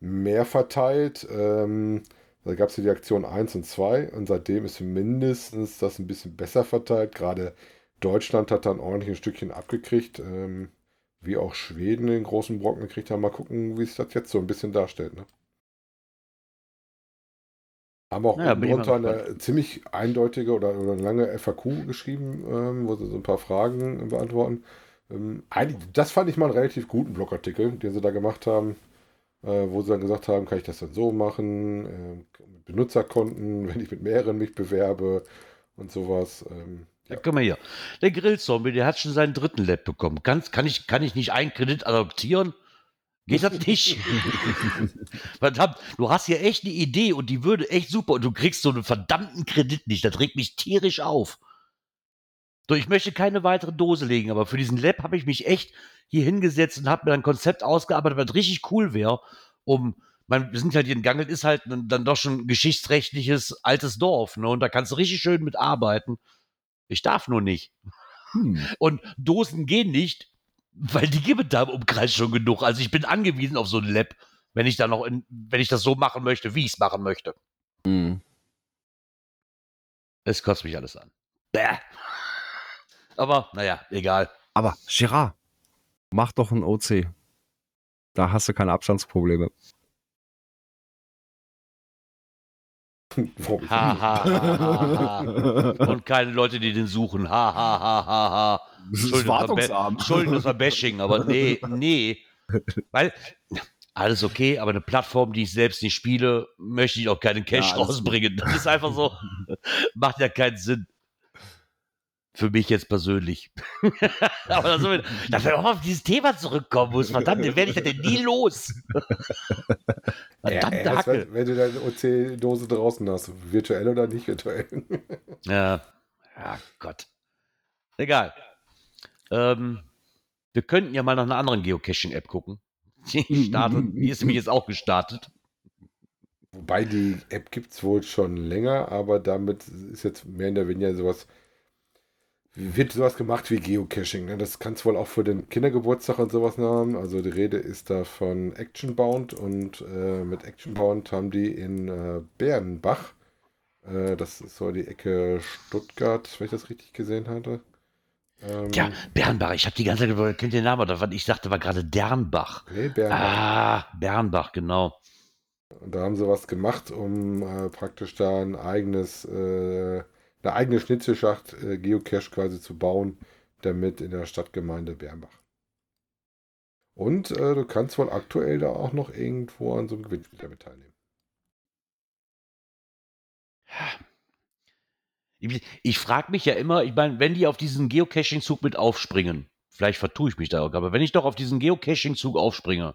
mehr verteilt. Ähm, da gab es die Aktion 1 und 2 und seitdem ist mindestens das ein bisschen besser verteilt. Gerade Deutschland hat dann ordentlich ein Stückchen abgekriegt, ähm, wie auch Schweden den großen Brocken gekriegt haben. Mal gucken, wie sich das jetzt so ein bisschen darstellt. Ne? Haben auch naja, drunter eine ziemlich eindeutige oder, oder eine lange FAQ geschrieben, ähm, wo sie so ein paar Fragen beantworten. Ähm, das fand ich mal einen relativ guten Blogartikel, den sie da gemacht haben, äh, wo sie dann gesagt haben, kann ich das dann so machen, äh, mit Benutzerkonten, wenn ich mit mehreren mich bewerbe und sowas. Ähm, ja. Guck mal hier. Der Grillzombie, der hat schon seinen dritten Lab bekommen. Kann, kann, ich, kann ich nicht einen Kredit adoptieren? Geht das nicht? Verdammt, du hast hier echt eine Idee und die würde echt super und du kriegst so einen verdammten Kredit nicht. Das regt mich tierisch auf. So, ich möchte keine weitere Dose legen, aber für diesen Lab habe ich mich echt hier hingesetzt und habe mir ein Konzept ausgearbeitet, was richtig cool wäre, um, man, wir sind halt hier in Gangelt, ist halt dann doch schon geschichtsrechtliches altes Dorf, ne? Und da kannst du richtig schön mitarbeiten. Ich darf nur nicht. Hm. Und Dosen gehen nicht, weil die gibt da im Umkreis schon genug. Also ich bin angewiesen auf so ein Lab, wenn ich da noch in, wenn ich das so machen möchte, wie ich es machen möchte. Hm. Es kotzt mich alles an. Bäh. Aber naja, egal. Aber Girard, mach doch ein OC. Da hast du keine Abstandsprobleme. Ha, ha, ha, ha, Und keine Leute, die den suchen. Ha, ha, ha, ha, ha. Das war Bashing, aber nee, nee. Weil, alles okay, aber eine Plattform, die ich selbst nicht spiele, möchte ich auch keinen Cash ja, rausbringen. Das ist einfach so, macht ja keinen Sinn. Für mich jetzt persönlich. aber so, dass wir auch auf dieses Thema zurückkommen muss, verdammt, den werde ich denn nie los. Verdammte ja, Hacke. Wenn, wenn, du deine OC-Dose draußen hast, virtuell oder nicht virtuell. ja. Ja, Gott. Egal. Ähm, wir könnten ja mal nach einer anderen Geocaching-App gucken. Die, startet, die ist nämlich jetzt auch gestartet. Wobei die App gibt es wohl schon länger, aber damit ist jetzt mehr in der weniger sowas wird sowas gemacht wie Geocaching. Ne? Das kann es wohl auch für den Kindergeburtstag und sowas haben. Also die Rede ist da von Actionbound und äh, mit Actionbound haben die in äh, Bärenbach, äh, das ist so die Ecke Stuttgart, wenn ich das richtig gesehen hatte. Ähm, ja, Bernbach, ich habe die ganze Zeit, kennt den Namen, oder ich dachte, war gerade Dernbach. Nee, Bernbach. Ah, Bernbach, genau. Und da haben sie was gemacht, um äh, praktisch da ein eigenes äh, eine eigene Schnitzelschacht äh, Geocache quasi zu bauen, damit in der Stadtgemeinde Bernbach. Und äh, du kannst wohl aktuell da auch noch irgendwo an so einem Gewinnspiel damit teilnehmen. Ich, ich frage mich ja immer, ich meine, wenn die auf diesen Geocaching-Zug mit aufspringen, vielleicht vertue ich mich da auch, aber wenn ich doch auf diesen Geocaching-Zug aufspringe,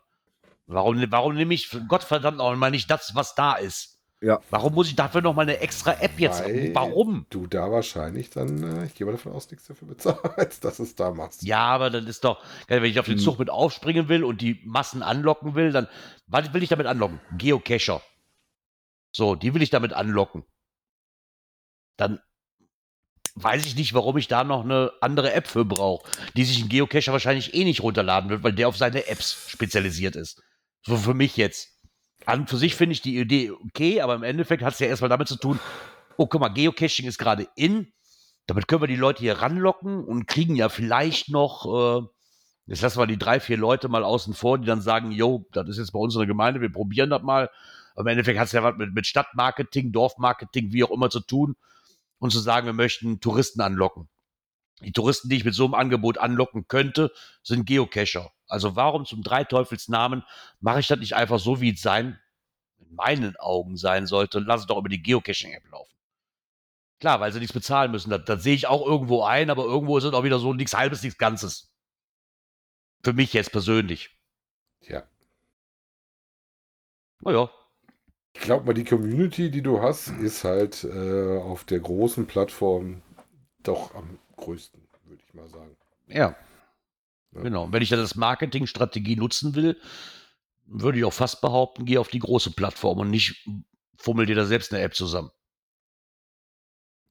warum, warum nehme ich Gottverdammt auch mal nicht das, was da ist? Ja. Warum muss ich dafür noch mal eine extra App jetzt? Weil Warum? Du da wahrscheinlich dann, äh, ich gehe mal davon aus, nichts dafür bezahlst, dass es da machst. Ja, aber dann ist doch, wenn ich auf den hm. Zug mit aufspringen will und die Massen anlocken will, dann, was will ich damit anlocken? Geocacher. So, die will ich damit anlocken. Dann weiß ich nicht, warum ich da noch eine andere App für brauche, die sich ein Geocacher wahrscheinlich eh nicht runterladen wird, weil der auf seine Apps spezialisiert ist. So für mich jetzt an für sich finde ich die Idee okay, aber im Endeffekt hat es ja erstmal damit zu tun, oh, guck mal, Geocaching ist gerade in. Damit können wir die Leute hier ranlocken und kriegen ja vielleicht noch, äh, jetzt lassen wir die drei, vier Leute mal außen vor, die dann sagen, yo, das ist jetzt bei uns in der Gemeinde, wir probieren das mal. Im Endeffekt hat es ja was mit, mit Stadtmarketing, Dorfmarketing, wie auch immer zu tun und zu sagen, wir möchten Touristen anlocken. Die Touristen, die ich mit so einem Angebot anlocken könnte, sind Geocacher. Also warum zum Dreiteufelsnamen mache ich das nicht einfach so, wie es sein, in meinen Augen sein sollte, und lasse es doch über die Geocaching-App laufen. Klar, weil sie nichts bezahlen müssen. Das, das sehe ich auch irgendwo ein, aber irgendwo ist es auch wieder so nichts Halbes, nichts Ganzes. Für mich jetzt persönlich. Ja. Naja. Ich glaube mal, die Community, die du hast, ist halt äh, auf der großen Plattform doch am größten, würde ich mal sagen. Ja. Ja. Genau. Und wenn ich dann das Marketingstrategie nutzen will, würde ich auch fast behaupten, gehe auf die große Plattform und nicht fummel dir da selbst eine App zusammen.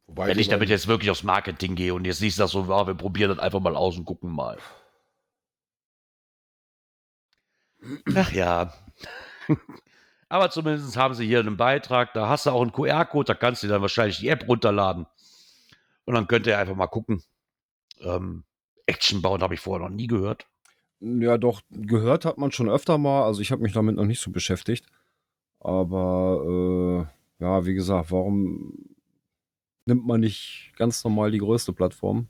Wobei wenn ich damit jetzt wirklich aufs Marketing gehe und jetzt nicht sage so, ja, wir probieren das einfach mal aus und gucken mal. Ach ja. Aber zumindest haben sie hier einen Beitrag, da hast du auch einen QR-Code, da kannst du dann wahrscheinlich die App runterladen. Und dann könnt ihr einfach mal gucken, ähm, Action bauen habe ich vorher noch nie gehört. Ja, doch, gehört hat man schon öfter mal. Also ich habe mich damit noch nicht so beschäftigt. Aber äh, ja, wie gesagt, warum nimmt man nicht ganz normal die größte Plattform?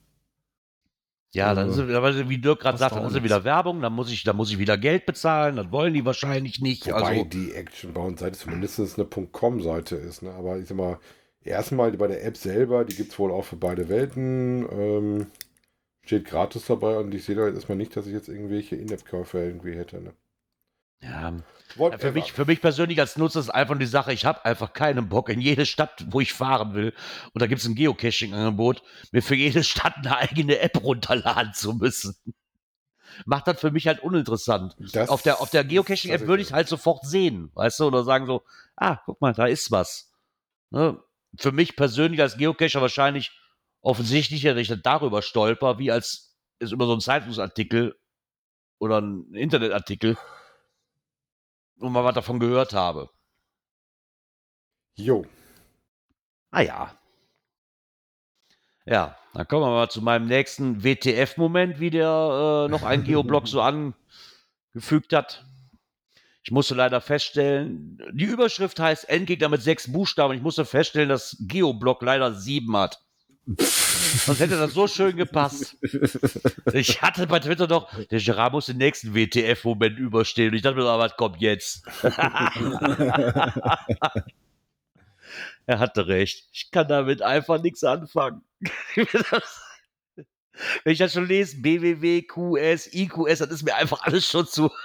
Ja, dann ist, äh, wie Dirk gerade sagt, dann ist es wieder Werbung, dann muss ich, dann muss ich wieder Geld bezahlen, das wollen die wahrscheinlich nicht. Wobei also, die Action-Bauen-Seite zumindest eine .com-Seite ist, ne? Aber ich sag mal, erstmal bei der App selber, die gibt es wohl auch für beide Welten. Ähm, steht gratis dabei und ich sehe da jetzt erstmal nicht, dass ich jetzt irgendwelche In-App-Käufe irgendwie hätte. Ne? Ja, für, mich, für mich persönlich als Nutzer ist einfach die Sache, ich habe einfach keinen Bock in jede Stadt, wo ich fahren will, und da gibt es ein Geocaching-Angebot, mir für jede Stadt eine eigene App runterladen zu müssen. Macht das für mich halt uninteressant. Das auf der, auf der Geocaching-App würde ich halt sofort sehen, weißt du, oder sagen so, ah, guck mal, da ist was. Ne? Für mich persönlich als Geocacher wahrscheinlich offensichtlicher, dass ich darüber stolper, wie als es über so einen Zeitungsartikel oder einen Internetartikel und mal was davon gehört habe. Jo. Ah ja. Ja, dann kommen wir mal zu meinem nächsten WTF-Moment, wie der äh, noch ein Geoblock so angefügt hat. Ich musste leider feststellen, die Überschrift heißt Endgegner mit sechs Buchstaben. Ich musste feststellen, dass Geoblock leider sieben hat. Sonst hätte das so schön gepasst. Ich hatte bei Twitter doch, der Gerard muss den nächsten WTF-Moment überstehen. Und ich dachte mir, aber was kommt jetzt? er hatte recht. Ich kann damit einfach nichts anfangen. Wenn ich das schon lese, BWW, QS, IQS, das ist mir einfach alles schon zu.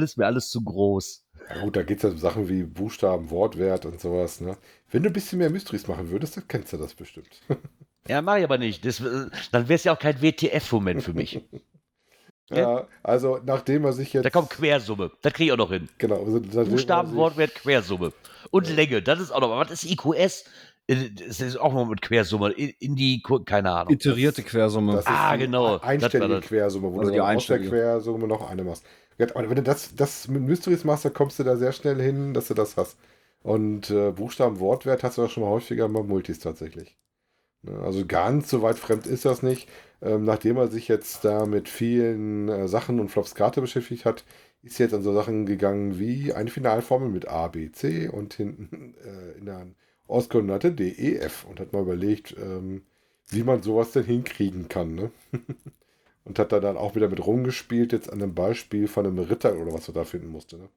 das ist mir alles zu groß. Ja gut, da geht es ja um Sachen wie Buchstaben, Wortwert und sowas. Ne? Wenn du ein bisschen mehr Mysteries machen würdest, dann kennst du das bestimmt. ja, mache ich aber nicht. Das, äh, dann wäre es ja auch kein WTF-Moment für mich. ja, also nachdem er sich jetzt... Da kommt Quersumme. Das kriege ich auch noch hin. Genau. Also, Buchstaben, sich... Wortwert, Quersumme. Und ja. Länge, das ist auch noch... Was ist IQS? Äh, das ist auch noch mit Quersumme. In die, keine Ahnung. Iterierte Quersumme. ah, genau. Einstellige Quersumme, wo also du die aus der Quersumme noch eine machst. Aber wenn du das, das mit Mysteries machst, dann kommst du da sehr schnell hin, dass du das hast. Und äh, Buchstaben, Wortwert hast du auch schon mal häufiger mal Multis tatsächlich. Ne, also ganz so weit fremd ist das nicht. Ähm, nachdem er sich jetzt da mit vielen äh, Sachen und Flops Karte beschäftigt hat, ist jetzt an so Sachen gegangen wie eine Finalformel mit A, B, C und hinten äh, in der Auskoordinate D, E, F und hat mal überlegt, ähm, wie man sowas denn hinkriegen kann. Ne? und hat da dann auch wieder mit rumgespielt, jetzt an einem Beispiel von einem Ritter oder was er da finden musste. Ne?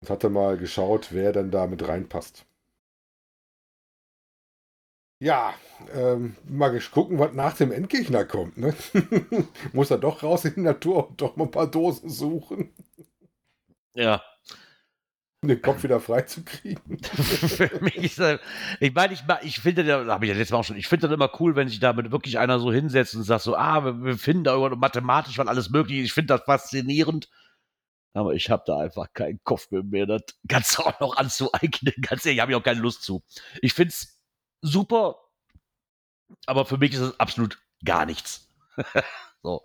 Und hat dann mal geschaut, wer dann da mit reinpasst. Ja, ähm, ich gucken, was nach dem Endgegner kommt. Ne? Muss er doch raus in die Natur und doch mal ein paar Dosen suchen. Ja, den Kopf wieder freizukriegen. Für mich ist das, ich meine, ich, ich finde, habe ich ja letztes Mal schon, ich finde das immer cool, wenn sich damit wirklich einer so hinsetzt und sagt so, ah, wir, wir finden da irgendwann mathematisch was alles möglich. Ich finde das faszinierend. Aber ich habe da einfach keinen Kopf mehr, mehr das Ganze auch noch anzueignen. Ganz ehrlich, habe ich auch keine Lust zu. Ich finde es super, aber für mich ist es absolut gar nichts. so.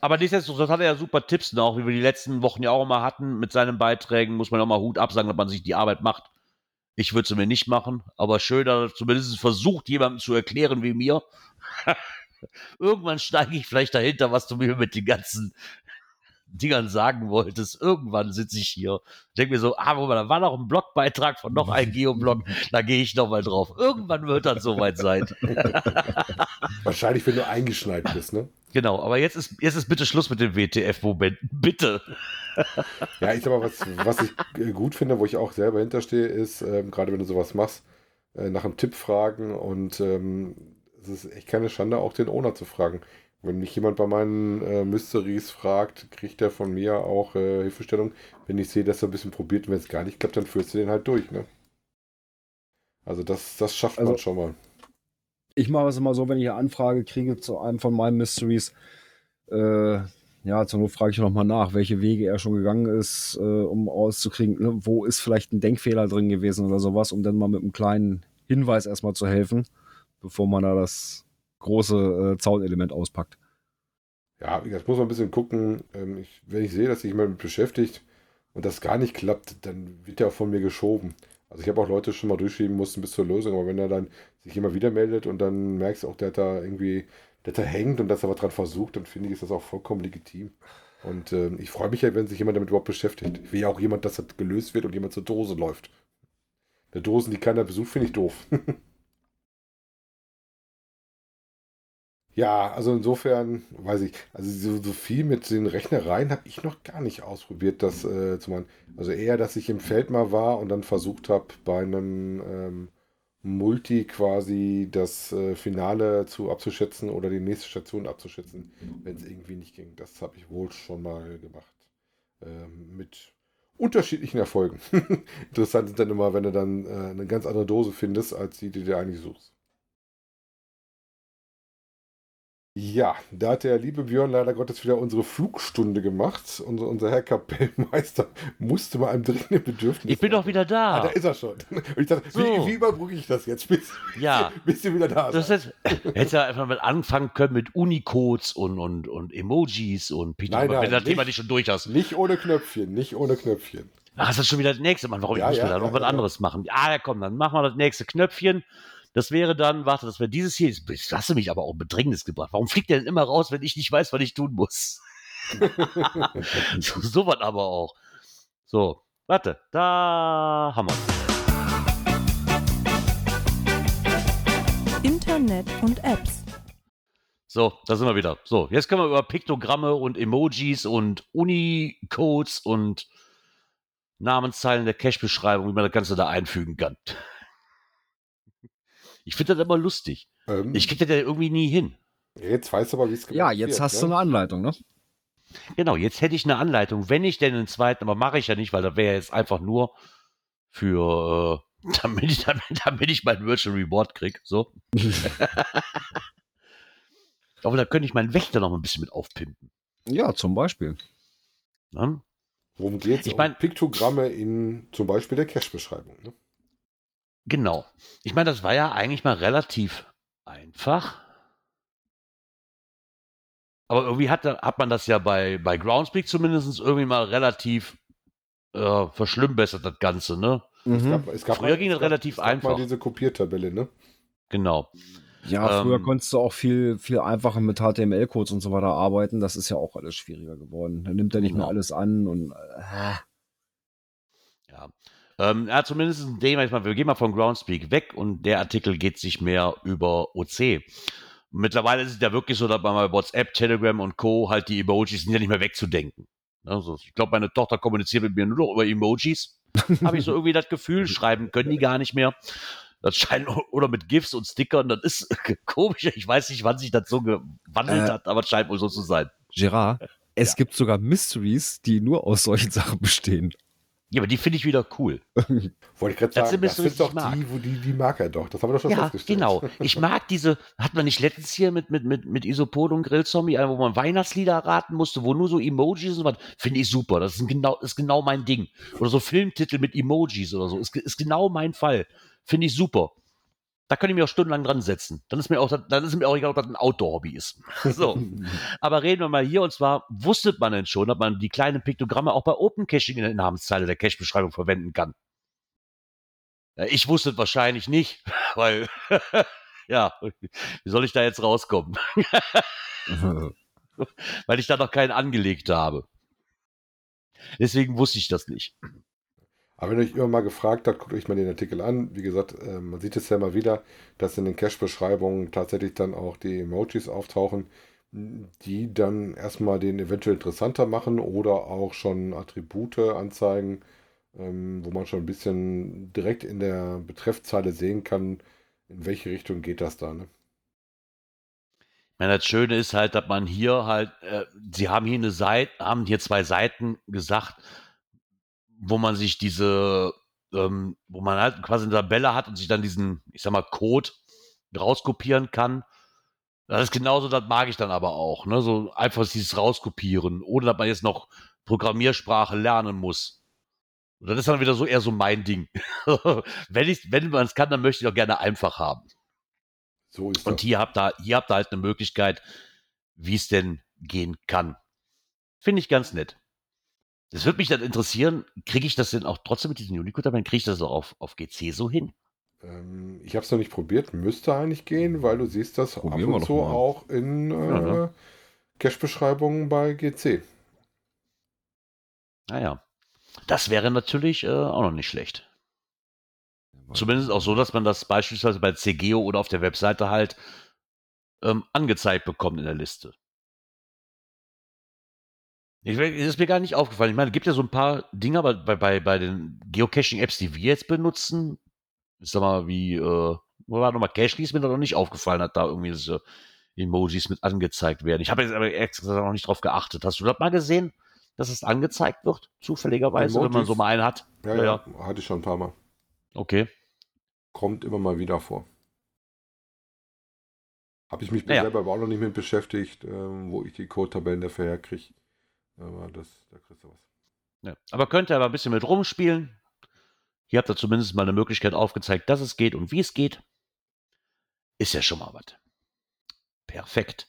Aber nichtsdestotrotz hat er ja super Tipps noch, wie wir die letzten Wochen ja auch immer hatten mit seinen Beiträgen. Muss man auch mal Hut absagen, dass man sich die Arbeit macht. Ich würde es mir nicht machen, aber schön, dass er zumindest versucht, jemandem zu erklären wie mir. Irgendwann steige ich vielleicht dahinter, was du mir mit den ganzen Dingern sagen wolltest. Irgendwann sitze ich hier, denke mir so, ah, da war noch ein Blogbeitrag von noch einem Geoblog, da gehe ich noch mal drauf. Irgendwann wird das soweit sein. Wahrscheinlich, wenn du eingeschneit bist, ne? Genau, aber jetzt ist, jetzt ist bitte Schluss mit dem WTF-Momenten. Bitte. ja, ich sag mal, was, was ich gut finde, wo ich auch selber hinterstehe, ist, ähm, gerade wenn du sowas machst, äh, nach einem Tipp fragen und ähm, es ist echt keine Schande, auch den Owner zu fragen. Wenn mich jemand bei meinen äh, Mysteries fragt, kriegt er von mir auch äh, Hilfestellung. Wenn ich sehe, dass er ein bisschen probiert und wenn es gar nicht klappt, dann führst du den halt durch. Ne? Also das, das schafft also, man schon mal ich mache es immer so, wenn ich eine Anfrage kriege zu einem von meinen Mysteries, äh, ja, zur Not frage ich nochmal nach, welche Wege er schon gegangen ist, äh, um auszukriegen, ne, wo ist vielleicht ein Denkfehler drin gewesen oder sowas, um dann mal mit einem kleinen Hinweis erstmal zu helfen, bevor man da das große äh, Zaunelement auspackt. Ja, das muss man ein bisschen gucken. Ähm, ich, wenn ich sehe, dass sich jemand beschäftigt und das gar nicht klappt, dann wird auch von mir geschoben. Also ich habe auch Leute schon mal durchschieben mussten bis zur Lösung, aber wenn er dann sich immer wieder meldet und dann merkst du auch, der hat da irgendwie, der da hängt und das aber dran versucht, dann finde ich, ist das auch vollkommen legitim. Und äh, ich freue mich ja, wenn sich jemand damit überhaupt beschäftigt. Ich will ja auch jemand, dass das gelöst wird und jemand zur Dose läuft. Der Dosen, die keiner besucht, finde ich doof. Ja, also insofern, weiß ich, also so, so viel mit den Rechnereien habe ich noch gar nicht ausprobiert, das äh, zu machen. Also eher, dass ich im Feld mal war und dann versucht habe, bei einem ähm, Multi quasi das äh, Finale zu abzuschätzen oder die nächste Station abzuschätzen, wenn es irgendwie nicht ging. Das habe ich wohl schon mal gemacht. Ähm, mit unterschiedlichen Erfolgen. Interessant ist dann immer, wenn du dann äh, eine ganz andere Dose findest, als die, die du eigentlich suchst. Ja, da hat der liebe Björn leider Gottes wieder unsere Flugstunde gemacht. Unser, unser Herr Kapellmeister musste mal einem dringenden Bedürfnis. Ich bin doch wieder da. Ah, da ist er schon. Und ich dachte, So. wie, wie überbrücke ich das jetzt, bis, Ja. bis ihr wieder da Das seid? heißt, hättest du einfach mal anfangen können mit Unicodes und, und, und Emojis und Peter, Nein, nein, wenn du das Thema nicht. nicht schon durch hast. Nicht ohne Knöpfchen, nicht ohne Knöpfchen. Ach, das ist schon wieder das nächste Mann. Warum? Ja, ich muss ja, da noch ja, was ja. anderes machen. Ah, ja, komm, dann machen wir das nächste Knöpfchen. Das wäre dann, warte, das wäre dieses hier. Jetzt hast du mich aber auch in Bedrängnis gebracht. Warum fliegt der denn immer raus, wenn ich nicht weiß, was ich tun muss? so, so was aber auch. So, warte, da haben wir Internet und Apps. So, da sind wir wieder. So, jetzt können wir über Piktogramme und Emojis und Unicodes und Namenszeilen der Cache-Beschreibung, wie man das Ganze da einfügen kann. Ich finde das immer lustig. Ähm, Ich kriege das ja irgendwie nie hin. jetzt weißt du aber, wie es Ja, gemacht jetzt wird, hast du ne? eine Anleitung, ne? Genau, jetzt hätte ich eine Anleitung, wenn ich denn einen zweiten, aber mache ich ja nicht, weil das wäre jetzt einfach nur für, äh, damit, ich, damit, damit ich mein Virtual Reward krieg. So. aber da könnte ich meinen Wächter noch ein bisschen mit aufpimpen. Ja, zum Beispiel. Ne? Worum geht es? Ich um Piktogramme in zum Beispiel der Cache-Beschreibung. Ne? Genau. Ich meine, das war ja eigentlich mal relativ einfach. Aber irgendwie hat, hat man das ja bei, bei Groundspeak zumindest irgendwie mal relativ äh, verschlimmbessert, das Ganze, ne? Es Mhm. gab, es gab Früher ging es das relativ es gab einfach. mal diese Kopiertabelle, ne? Genau. Ja, früher Ähm, konntest du auch viel, viel einfacher mit HTML-Codes und so weiter arbeiten. Das ist ja auch alles schwieriger geworden. Da nimmt er nicht mehr Genau. alles an und äh, Ja. Ähm, ja, zumindest ein Thema, ich meine, wir gehen mal von Groundspeak weg und der Artikel geht sich mehr über OC. Mittlerweile ist es ja wirklich so, dass man bei WhatsApp, Telegram und Co. halt die Emojis sind ja nicht mehr wegzudenken. Also ich glaube, meine Tochter kommuniziert mit mir nur noch über Emojis. Habe ich so irgendwie das Gefühl, schreiben können die gar nicht mehr. Das scheint, oder mit GIFs und Stickern, das ist komisch. Ich weiß nicht, wann sich das so gewandelt Äh. hat, aber es scheint wohl so zu sein. Gerard, es Ja. gibt sogar Mysteries, die nur aus solchen Sachen bestehen. Ja, aber die finde ich wieder cool. Wollte ich gerade Das sagen, sind das Mysteries, sind doch mag. die, wo die, die mag er doch. Das haben wir doch schon Ja, festgestellt. genau. Ich mag diese, hat man nicht letztens hier mit, mit, mit, mit Isopod und Grillzombie, wo man Weihnachtslieder raten musste, wo nur so Emojis und was, finde ich super. Das ist, genau, ist genau mein Ding. Oder so Filmtitel mit Emojis oder so, ist, ist genau mein Fall. Finde ich super. Da kann ich mich auch stundenlang dran setzen. Dann ist mir auch, dann ist mir auch egal, ob das ein Outdoor-Hobby ist. So. Aber reden wir mal hier, und zwar wusste man denn schon, dass man die kleinen Piktogramme auch bei Open Caching in der Namenszeile der Cache-Beschreibung verwenden kann. Ja, ich wusste es wahrscheinlich nicht, weil, ja, wie soll ich da jetzt rauskommen? weil ich da noch keinen angelegt habe. Deswegen wusste ich das nicht. Aber wenn ihr euch immer mal gefragt habt, guckt euch mal den Artikel an. Wie gesagt, äh, man sieht es ja mal wieder, dass in den Cache-Beschreibungen tatsächlich dann auch die Emojis auftauchen, die dann erstmal den eventuell interessanter machen oder auch schon Attribute anzeigen, ähm, wo man schon ein bisschen direkt in der Betreffzeile sehen kann, in welche Richtung geht das da. Ne? Ich meine, das Schöne ist halt, dass man hier halt, äh, sie haben hier eine Seite, haben hier zwei Seiten gesagt, wo man sich diese, ähm, wo man halt quasi eine Tabelle hat und sich dann diesen, ich sag mal, Code rauskopieren kann. Das ist genauso, das mag ich dann aber auch, ne? So einfach dieses rauskopieren, ohne dass man jetzt noch Programmiersprache lernen muss. Und das ist dann wieder so eher so mein Ding. wenn ich, wenn man es kann, dann möchte ich auch gerne einfach haben. So ist Und das. hier habt ihr, hier habt ihr halt eine Möglichkeit, wie es denn gehen kann. Finde ich ganz nett. Das würde mich dann interessieren, kriege ich das denn auch trotzdem mit diesen Unicode-Tabellen, kriege ich das auch auf, auf GC so hin? Ähm, ich habe es noch nicht probiert, müsste eigentlich gehen, weil du siehst das Probieren ab und zu mal. auch in äh, Ja, ne? Cache-Beschreibungen bei GC. Naja, das wäre natürlich äh, auch noch nicht schlecht. Zumindest auch so, dass man das beispielsweise bei CGO oder auf der Webseite halt ähm, angezeigt bekommt in der Liste. Ich, das ist mir gar nicht aufgefallen. Ich meine, es gibt ja so ein paar Dinge, aber bei, bei, bei den Geocaching-Apps, die wir jetzt benutzen, Ich sag mal, wie, äh, wo war nochmal Cashley ist mir da noch nicht aufgefallen, hat da irgendwie diese Emojis mit angezeigt werden. Ich habe jetzt aber extra noch nicht drauf geachtet. Hast du das mal gesehen, dass es angezeigt wird, zufälligerweise, wenn man so mal einen hat? Ja, ja, ja, hatte ich schon ein paar Mal. Okay. Kommt immer mal wieder vor. Habe ich mich naja. selber aber auch noch nicht mit beschäftigt, äh, wo ich die Code-Tabellen dafür herkriege. Aber das, da kriegst du was. Ja. Aber könnt ihr aber ein bisschen mit rumspielen. Hier habt ihr zumindest mal eine Möglichkeit aufgezeigt, dass es geht und wie es geht. Ist ja schon mal was. Perfekt.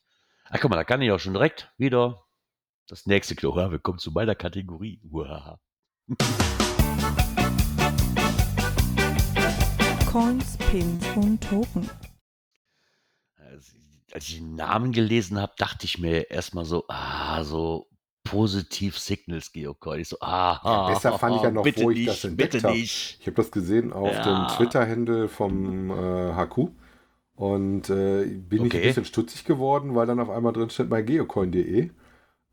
Ach, guck mal, da kann ich auch schon direkt wieder das nächste Klo. Ja, wir kommen zu meiner Kategorie. Uhaha. Coins, Pins und Token. Als ich den Namen gelesen habe, dachte ich mir erstmal so, ah, so positiv Signals Geocoin. Ich so, ah, ja, besser fand ich ja noch, bitte wo nicht, ich das entdeckt habe. Ich habe das gesehen auf ja. dem Twitter-Handle vom äh, HQ und äh, bin okay. ich ein bisschen stutzig geworden, weil dann auf einmal drin steht bei geocoin.de.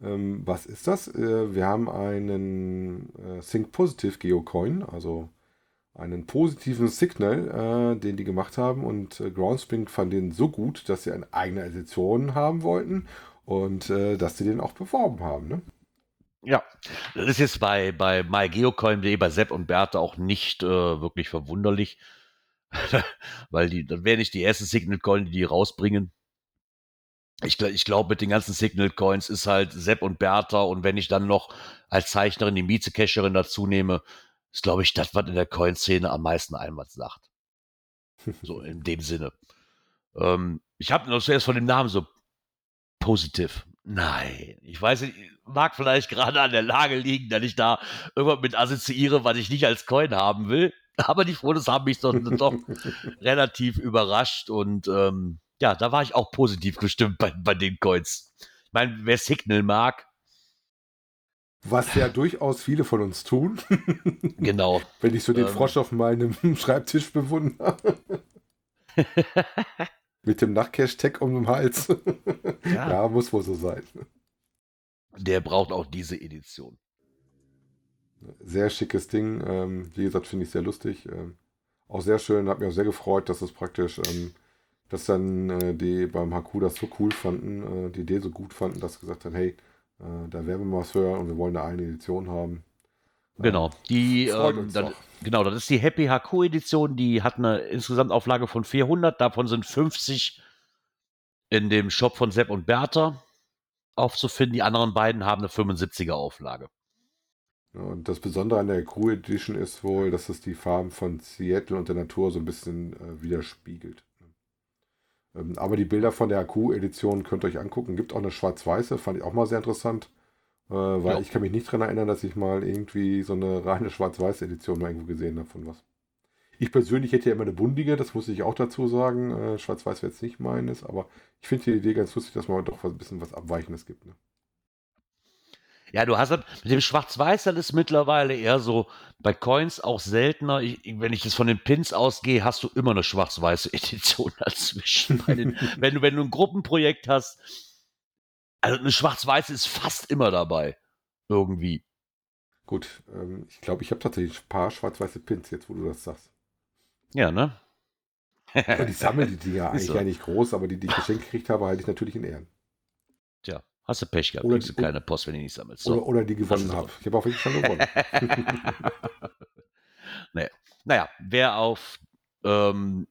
Ähm, was ist das? Äh, wir haben einen äh, Think Positive Geocoin, also einen positiven Signal, äh, den die gemacht haben und äh, Groundspeak fand den so gut, dass sie eine eigene Edition haben wollten und äh, dass sie den auch beworben haben. Ne? Ja, das ist jetzt bei, bei mygeocoin.de, bei Sepp und Bertha auch nicht äh, wirklich verwunderlich, weil die, das wäre nicht die erste Signal Coin, die die rausbringen. Ich, ich glaube, mit den ganzen Signal Coins ist halt Sepp und Bertha und wenn ich dann noch als Zeichnerin die Mieze-Cacherin dazu nehme, ist, glaube ich, das, was in der Coin-Szene am meisten Einwand sagt. so in dem Sinne. Ähm, ich habe noch zuerst von dem Namen so positiv. Nein, ich weiß nicht, mag vielleicht gerade an der Lage liegen, dass ich da irgendwas mit assoziiere, was ich nicht als Coin haben will. Aber die Fotos haben mich doch, doch relativ überrascht und ähm, ja, da war ich auch positiv gestimmt bei, bei den Coins. Ich meine, wer Signal mag, was ja durchaus viele von uns tun. Genau. Wenn ich so den ähm. Frosch auf meinem Schreibtisch bewundere. Mit dem Nachtcash-Tag um den Hals. Ja. ja, muss wohl so sein. Der braucht auch diese Edition. Sehr schickes Ding. Ähm, wie gesagt, finde ich sehr lustig. Ähm, auch sehr schön. Hat mich auch sehr gefreut, dass es praktisch, ähm, dass dann äh, die beim HQ das so cool fanden, äh, die Idee so gut fanden, dass sie gesagt haben, hey, äh, da werden wir was hören und wir wollen eine eigene Edition haben. Genau, die, ähm, das, genau, das ist die Happy HQ Edition, die hat eine Insgesamtauflage von 400, davon sind 50 in dem Shop von Sepp und Bertha aufzufinden, die anderen beiden haben eine 75er Auflage. Und das Besondere an der Crew Edition ist wohl, dass es die Farben von Seattle und der Natur so ein bisschen äh, widerspiegelt. Ähm, aber die Bilder von der AQ-Edition könnt ihr euch angucken. Gibt auch eine schwarz-weiße, fand ich auch mal sehr interessant. Äh, weil ja. ich kann mich nicht daran erinnern, dass ich mal irgendwie so eine reine schwarz-weiße Edition mal irgendwo gesehen habe von was. Ich persönlich hätte ja immer eine bundige, das muss ich auch dazu sagen. Äh, Schwarz-Weiß wäre jetzt nicht meines, aber ich finde die Idee ganz lustig, dass man doch ein bisschen was Abweichendes gibt. Ne? Ja, du hast halt, mit dem Schwarz-Weiß, das ist mittlerweile eher so bei Coins auch seltener. Ich, wenn ich jetzt von den Pins ausgehe, hast du immer eine schwarz-weiße Edition dazwischen. den, wenn, du, wenn du ein Gruppenprojekt hast, also eine schwarz-weiße ist fast immer dabei. Irgendwie. Gut, ähm, ich glaube, ich habe tatsächlich ein paar schwarz-weiße Pins, jetzt wo du das sagst. Ja, ne? die sammeln die Dinger eigentlich so. ja nicht groß, aber die, die ich geschenkt gekriegt habe, halte ich natürlich in Ehren. Tja. Hast du Pech gehabt, oder kriegst du keine Post, wenn du nicht sammelst. So. Oder, oder, die gewonnen habe. Ich habe auch wirklich schon gewonnen. nee. Naja, wer auf ähm,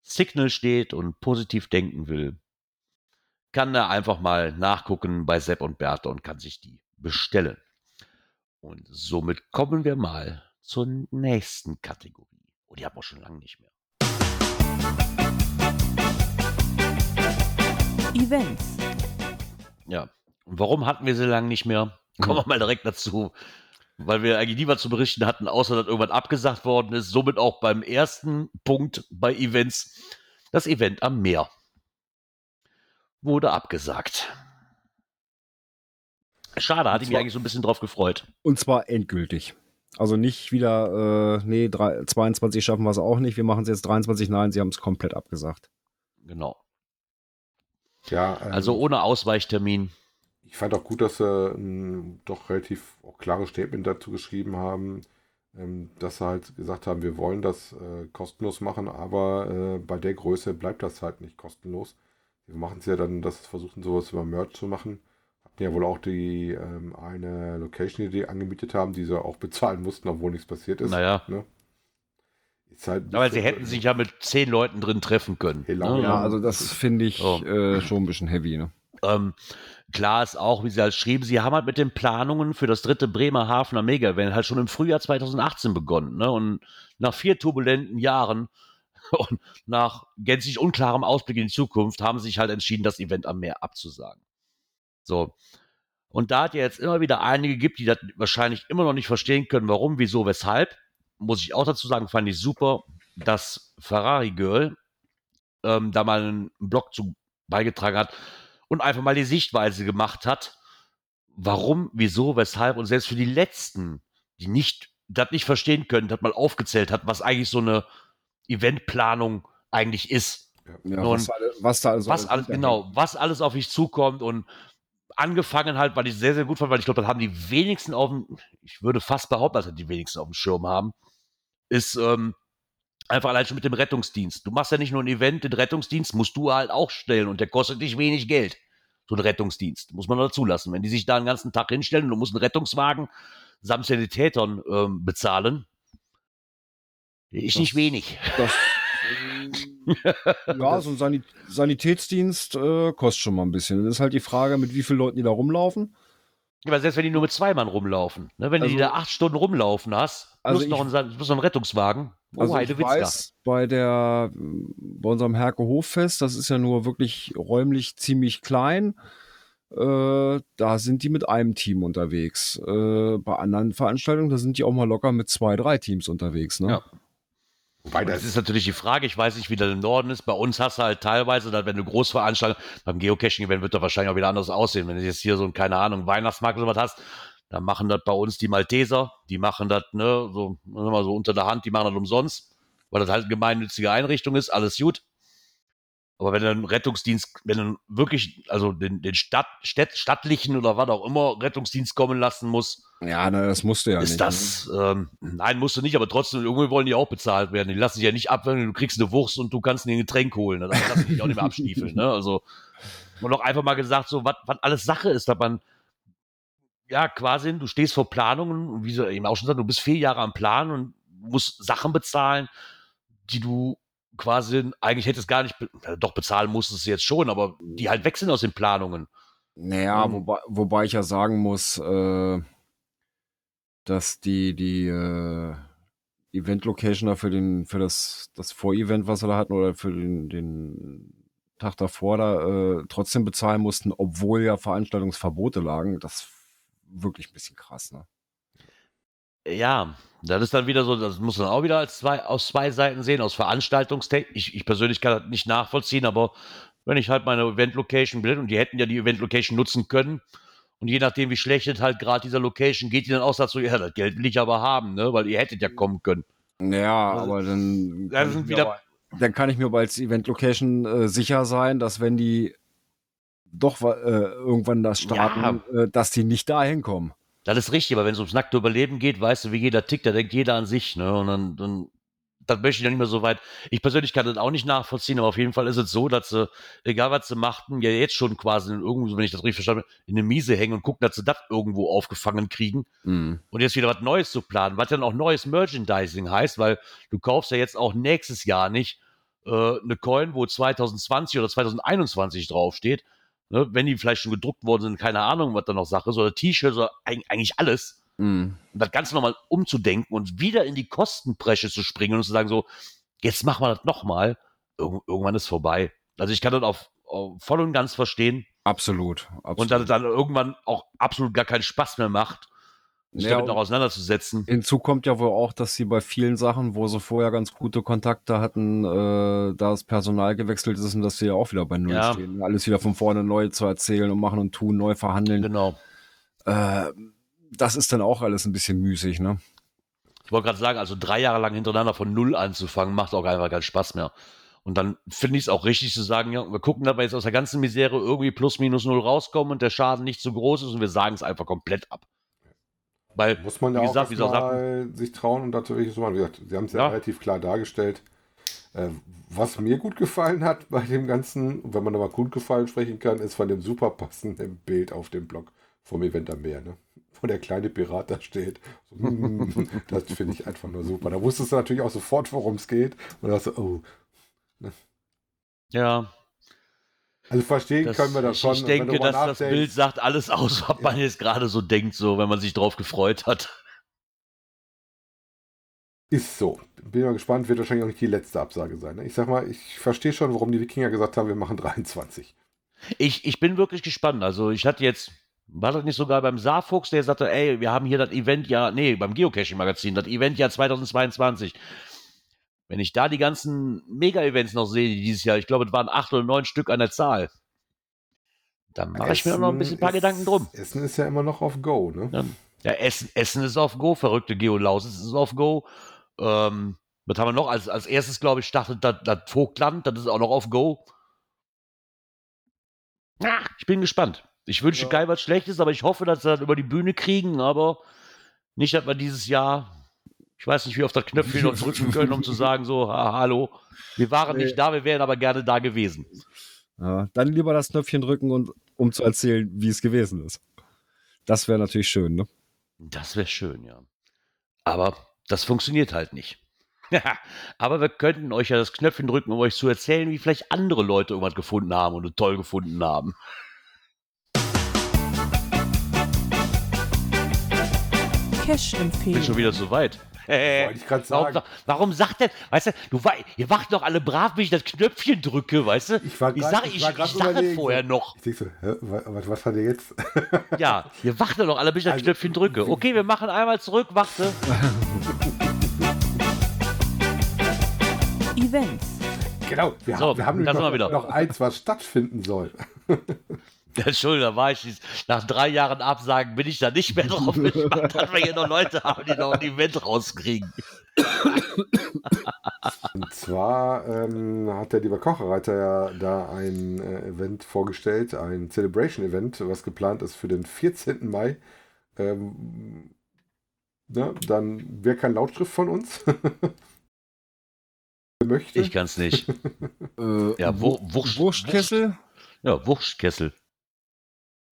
Signal steht und positiv denken will, kann da einfach mal nachgucken bei Sepp und Bertha und kann sich die bestellen. Und somit kommen wir mal zur nächsten Kategorie. Oh, die haben wir schon lange nicht mehr. Events. Ja. Und warum hatten wir sie lange nicht mehr? Kommen wir mal direkt dazu. Weil wir eigentlich nie was zu berichten hatten, außer dass irgendwann abgesagt worden ist. Somit auch beim ersten Punkt bei Events. Das Event am Meer wurde abgesagt. Schade, hatte ich mich eigentlich so ein bisschen drauf gefreut. Und zwar endgültig. Also nicht wieder, äh, nee, 3, 22 schaffen wir es auch nicht, wir machen es jetzt 23, nein, sie haben es komplett abgesagt. Genau. Ja, ähm, also ohne Ausweichtermin. Ich fand auch gut, dass sie ein doch relativ auch klares Statement dazu geschrieben haben. ähm, dass sie halt gesagt haben, wir wollen das äh, kostenlos machen, aber äh, bei der Größe bleibt das halt nicht kostenlos. Wir machen es ja dann, dass versuchen, sowas über Merch zu machen. Hatten ja wohl auch die ähm, eine Location, die die angemietet haben, die sie auch bezahlen mussten, obwohl nichts passiert ist. Naja. Ne? Ist halt aber sie hätten sich ja mit zehn Leuten drin treffen können. Ne? Ja, also das finde ich oh. äh, schon ein bisschen heavy. Ne? Ähm, klar ist auch, wie sie halt schrieben, sie haben halt mit den Planungen für das dritte Bremerhavener Mega-Event halt schon im Frühjahr 2018 begonnen. Ne? Und nach vier turbulenten Jahren und nach gänzlich unklarem Ausblick in die Zukunft haben sie sich halt entschieden, das Event am Meer abzusagen. So. Und da hat ja jetzt immer wieder einige gibt, die das wahrscheinlich immer noch nicht verstehen können, warum, wieso, weshalb, muss ich auch dazu sagen, fand ich super, dass Ferrari Girl ähm, da mal einen Blog zu beigetragen hat und einfach mal die Sichtweise gemacht hat, warum, wieso, weshalb und selbst für die Letzten, die nicht das nicht verstehen können, hat mal aufgezählt hat, was eigentlich so eine Eventplanung eigentlich ist. Ja, was, alle, was, da also was alles, genau, was alles auf mich zukommt und angefangen halt, weil ich sehr, sehr gut fand, weil ich glaube, das haben die wenigsten auf dem, ich würde fast behaupten, dass die wenigsten auf dem Schirm haben, ist ähm, einfach allein schon mit dem Rettungsdienst. Du machst ja nicht nur ein Event, den Rettungsdienst musst du halt auch stellen und der kostet dich wenig Geld. So ein Rettungsdienst, muss man dazu lassen. Wenn die sich da einen ganzen Tag hinstellen und du musst einen Rettungswagen samt Sanitätern ähm, bezahlen, ist das, nicht wenig. Das, ja, so ein Sanitätsdienst äh, kostet schon mal ein bisschen. Das ist halt die Frage, mit wie vielen Leuten die da rumlaufen. Aber selbst wenn die nur mit zwei Mann rumlaufen, ne? wenn also, du die da acht Stunden rumlaufen hast, also plus, noch ein, plus noch ein Rettungswagen. Oh, also ich weiß, bei der, bei unserem Herke Hoffest, das ist ja nur wirklich räumlich ziemlich klein. Äh, da sind die mit einem Team unterwegs. Äh, bei anderen Veranstaltungen, da sind die auch mal locker mit zwei, drei Teams unterwegs. Ne? Ja. Wobei das, das ist natürlich die Frage, ich weiß nicht, wie das im Norden ist. Bei uns hast du halt teilweise, wenn du Großveranstaltungen, beim Geocaching-Event wird das wahrscheinlich auch wieder anders aussehen. Wenn du jetzt hier so ein, keine Ahnung, Weihnachtsmarkt oder was hast, dann machen das bei uns die Malteser, die machen das, ne, so, mal so unter der Hand, die machen das umsonst, weil das halt eine gemeinnützige Einrichtung ist, alles gut. Aber wenn du einen Rettungsdienst, wenn du wirklich, also den, den Stadt, Stadt, stattlichen oder was auch immer Rettungsdienst kommen lassen muss. Ja, na, das musst du ja ist nicht. Ist das, ne? ähm, nein, musst du nicht, aber trotzdem, irgendwie wollen die auch bezahlt werden. Die lassen sich ja nicht ab, wenn du kriegst eine Wurst und du kannst dir ein Getränk holen. Dann lassen die dich auch nicht mehr abstiefeln, ne? Also, und auch einfach mal gesagt, so, was alles Sache ist, dass man, ja, quasi, du stehst vor Planungen und wie sie eben auch schon sagt, du bist vier Jahre am Plan und musst Sachen bezahlen, die du quasi eigentlich hätte es gar nicht, doch bezahlen musstest du jetzt schon, aber die halt wechseln aus den Planungen. Naja, um, wobei, wobei ich ja sagen muss, äh, dass die, die äh, Event-Location da für, den, für das, das Vorevent, was sie da hatten, oder für den, den Tag davor da äh, trotzdem bezahlen mussten, obwohl ja Veranstaltungsverbote lagen. Das ist wirklich ein bisschen krass, ne? Ja, das ist dann wieder so, das muss man auch wieder als zwei, aus zwei Seiten sehen, aus Veranstaltungstechnik. Ich, ich persönlich kann das nicht nachvollziehen, aber wenn ich halt meine Event-Location bin und die hätten ja die Event-Location nutzen können und je nachdem, wie schlecht es halt gerade dieser Location geht, die dann auch sagt so, ja, das Geld will ich aber haben, ne, weil ihr hättet ja kommen können. Ja, also, aber dann, das sind wieder, aber, dann kann ich mir als Event-Location äh, sicher sein, dass wenn die doch äh, irgendwann das starten, ja. äh, dass die nicht dahin kommen. Das ist richtig, aber wenn es ums nackte Überleben geht, weißt du, wie jeder tickt, da denkt jeder an sich, ne? Und dann, dann das möchte ich ja nicht mehr so weit. Ich persönlich kann das auch nicht nachvollziehen, aber auf jeden Fall ist es so, dass sie, egal was sie machten, ja jetzt schon quasi irgendwo, wenn ich das richtig verstanden habe, in eine Miese hängen und gucken, dass sie das irgendwo aufgefangen kriegen. Mhm. Und jetzt wieder was Neues zu planen, was dann auch neues Merchandising heißt, weil du kaufst ja jetzt auch nächstes Jahr nicht äh, eine Coin, wo 2020 oder 2021 draufsteht, ne, wenn die vielleicht schon gedruckt worden sind, keine Ahnung, was da noch Sache ist, oder T-Shirts oder eigentlich alles. Mhm. Und das Ganze nochmal umzudenken und wieder in die Kostenbresche zu springen und zu sagen, so, jetzt machen wir das nochmal. Ir irgendwann ist vorbei. Also ich kann das auf, auf voll und ganz verstehen. Absolut, absolut. Und dass es dann irgendwann auch absolut gar keinen Spaß mehr macht sich ja, damit noch auseinanderzusetzen. Hinzu kommt ja wohl auch, dass sie bei vielen Sachen, wo sie vorher ganz gute Kontakte hatten, äh, da das Personal gewechselt ist und dass sie ja auch wieder bei Null ja. stehen. Alles wieder von vorne neu zu erzählen und machen und tun, neu verhandeln. Genau. Äh, das ist dann auch alles ein bisschen müßig, ne? Ich wollte gerade sagen, also drei Jahre lang hintereinander von Null anzufangen, macht auch einfach keinen Spaß mehr. Und dann finde ich es auch richtig zu sagen, ja, wir gucken, dass wir jetzt aus der ganzen Misere irgendwie plus minus null rauskommen und der Schaden nicht so groß ist und wir sagen es einfach komplett ab. Weil, Muss man ja wie auch gesagt, mal sich trauen und dazu so machen. Wie gesagt, Sie haben es ja, Ja. relativ klar dargestellt. Äh, was mir gut gefallen hat bei dem Ganzen, wenn man da mal gut gefallen sprechen kann, ist von dem super passenden Bild auf dem Blog vom Event am Meer. Ne? Wo der kleine Pirat da steht. So, mm, das finde ich einfach nur super. Da wusstest du natürlich auch sofort, worum es geht. Und da hast du, oh. ja, Also verstehen das, können wir das schon. ich denke, dass das Bild sagt alles aus, was man jetzt gerade so denkt, so, wenn man sich drauf gefreut hat. Ist so. Bin mal gespannt, wird wahrscheinlich auch nicht die letzte Absage sein. Ne? Ich sag mal, ich verstehe schon, warum die Wikinger gesagt haben, wir machen 23. Ich, ich bin wirklich gespannt. Also ich hatte jetzt, war das nicht sogar beim Saarfuchs, der sagte, ey, wir haben hier das Event ja, nee, beim Geocaching-Magazin, das Event ja 2022. Wenn ich da die ganzen Mega-Events noch sehe, die dieses Jahr, ich glaube, es waren acht oder neun Stück an der Zahl, dann mache ich mir auch noch ein bisschen ein paar ist, Gedanken drum. Essen ist ja immer noch auf Go, ne? Ja, ja Essen, Essen ist auf Go, verrückte Geolausis ist auf Go. Ähm, was haben wir noch? Als, als erstes, glaube ich, startet das, das Vogtland, das ist auch noch auf Go. Ah, ich bin gespannt. Ich wünsche Ja. geil was Schlechtes, aber ich hoffe, dass sie das über die Bühne kriegen, aber nicht, dass wir dieses Jahr, ich weiß nicht, wie auf das Knöpfchen noch drücken können, um zu sagen, so, ha, hallo, wir waren Nee. nicht da, wir wären aber gerne da gewesen. Ja, dann lieber das Knöpfchen drücken, und, um zu erzählen, wie es gewesen ist. Das wäre natürlich schön, ne? Das wäre schön, ja. Aber das funktioniert halt nicht. Aber wir könnten euch ja das Knöpfchen drücken, um euch zu erzählen, wie vielleicht andere Leute irgendwas gefunden haben und toll gefunden haben. Ich bin schon Cash-Empfehlung. wieder so weit. Wollte ich warum, sagen. warum sagt denn, weißt du, du, ihr wacht doch alle brav, wie ich das Knöpfchen drücke, weißt du? Ich war ich grad- sage ich ich, ich, überlegen, vorher noch. Ich denke so, hä, wa- was, was hat er jetzt? Ja, ihr wacht doch alle, bis ich das Also, Knöpfchen drücke. Okay, wir machen einmal zurück, warte. Events. genau, wir, So, haben, wir haben noch, noch eins, was stattfinden soll. Entschuldigung, da war ich dies- nach drei Jahren Absagen bin ich da nicht mehr drauf gespannt, dass wir hier noch Leute haben, die noch ein Event rauskriegen. Und zwar ähm, hat der liebe Kocherreiter ja da ein äh, Event vorgestellt, ein Celebration-Event, was geplant ist für den 14. Mai. Ähm, ne, dann wäre kein Lautschrift von uns. Wer möchte. Ich kann's nicht. Äh, Ja, Wur- Wurst- Wurstkessel? Ja, Wurstkessel.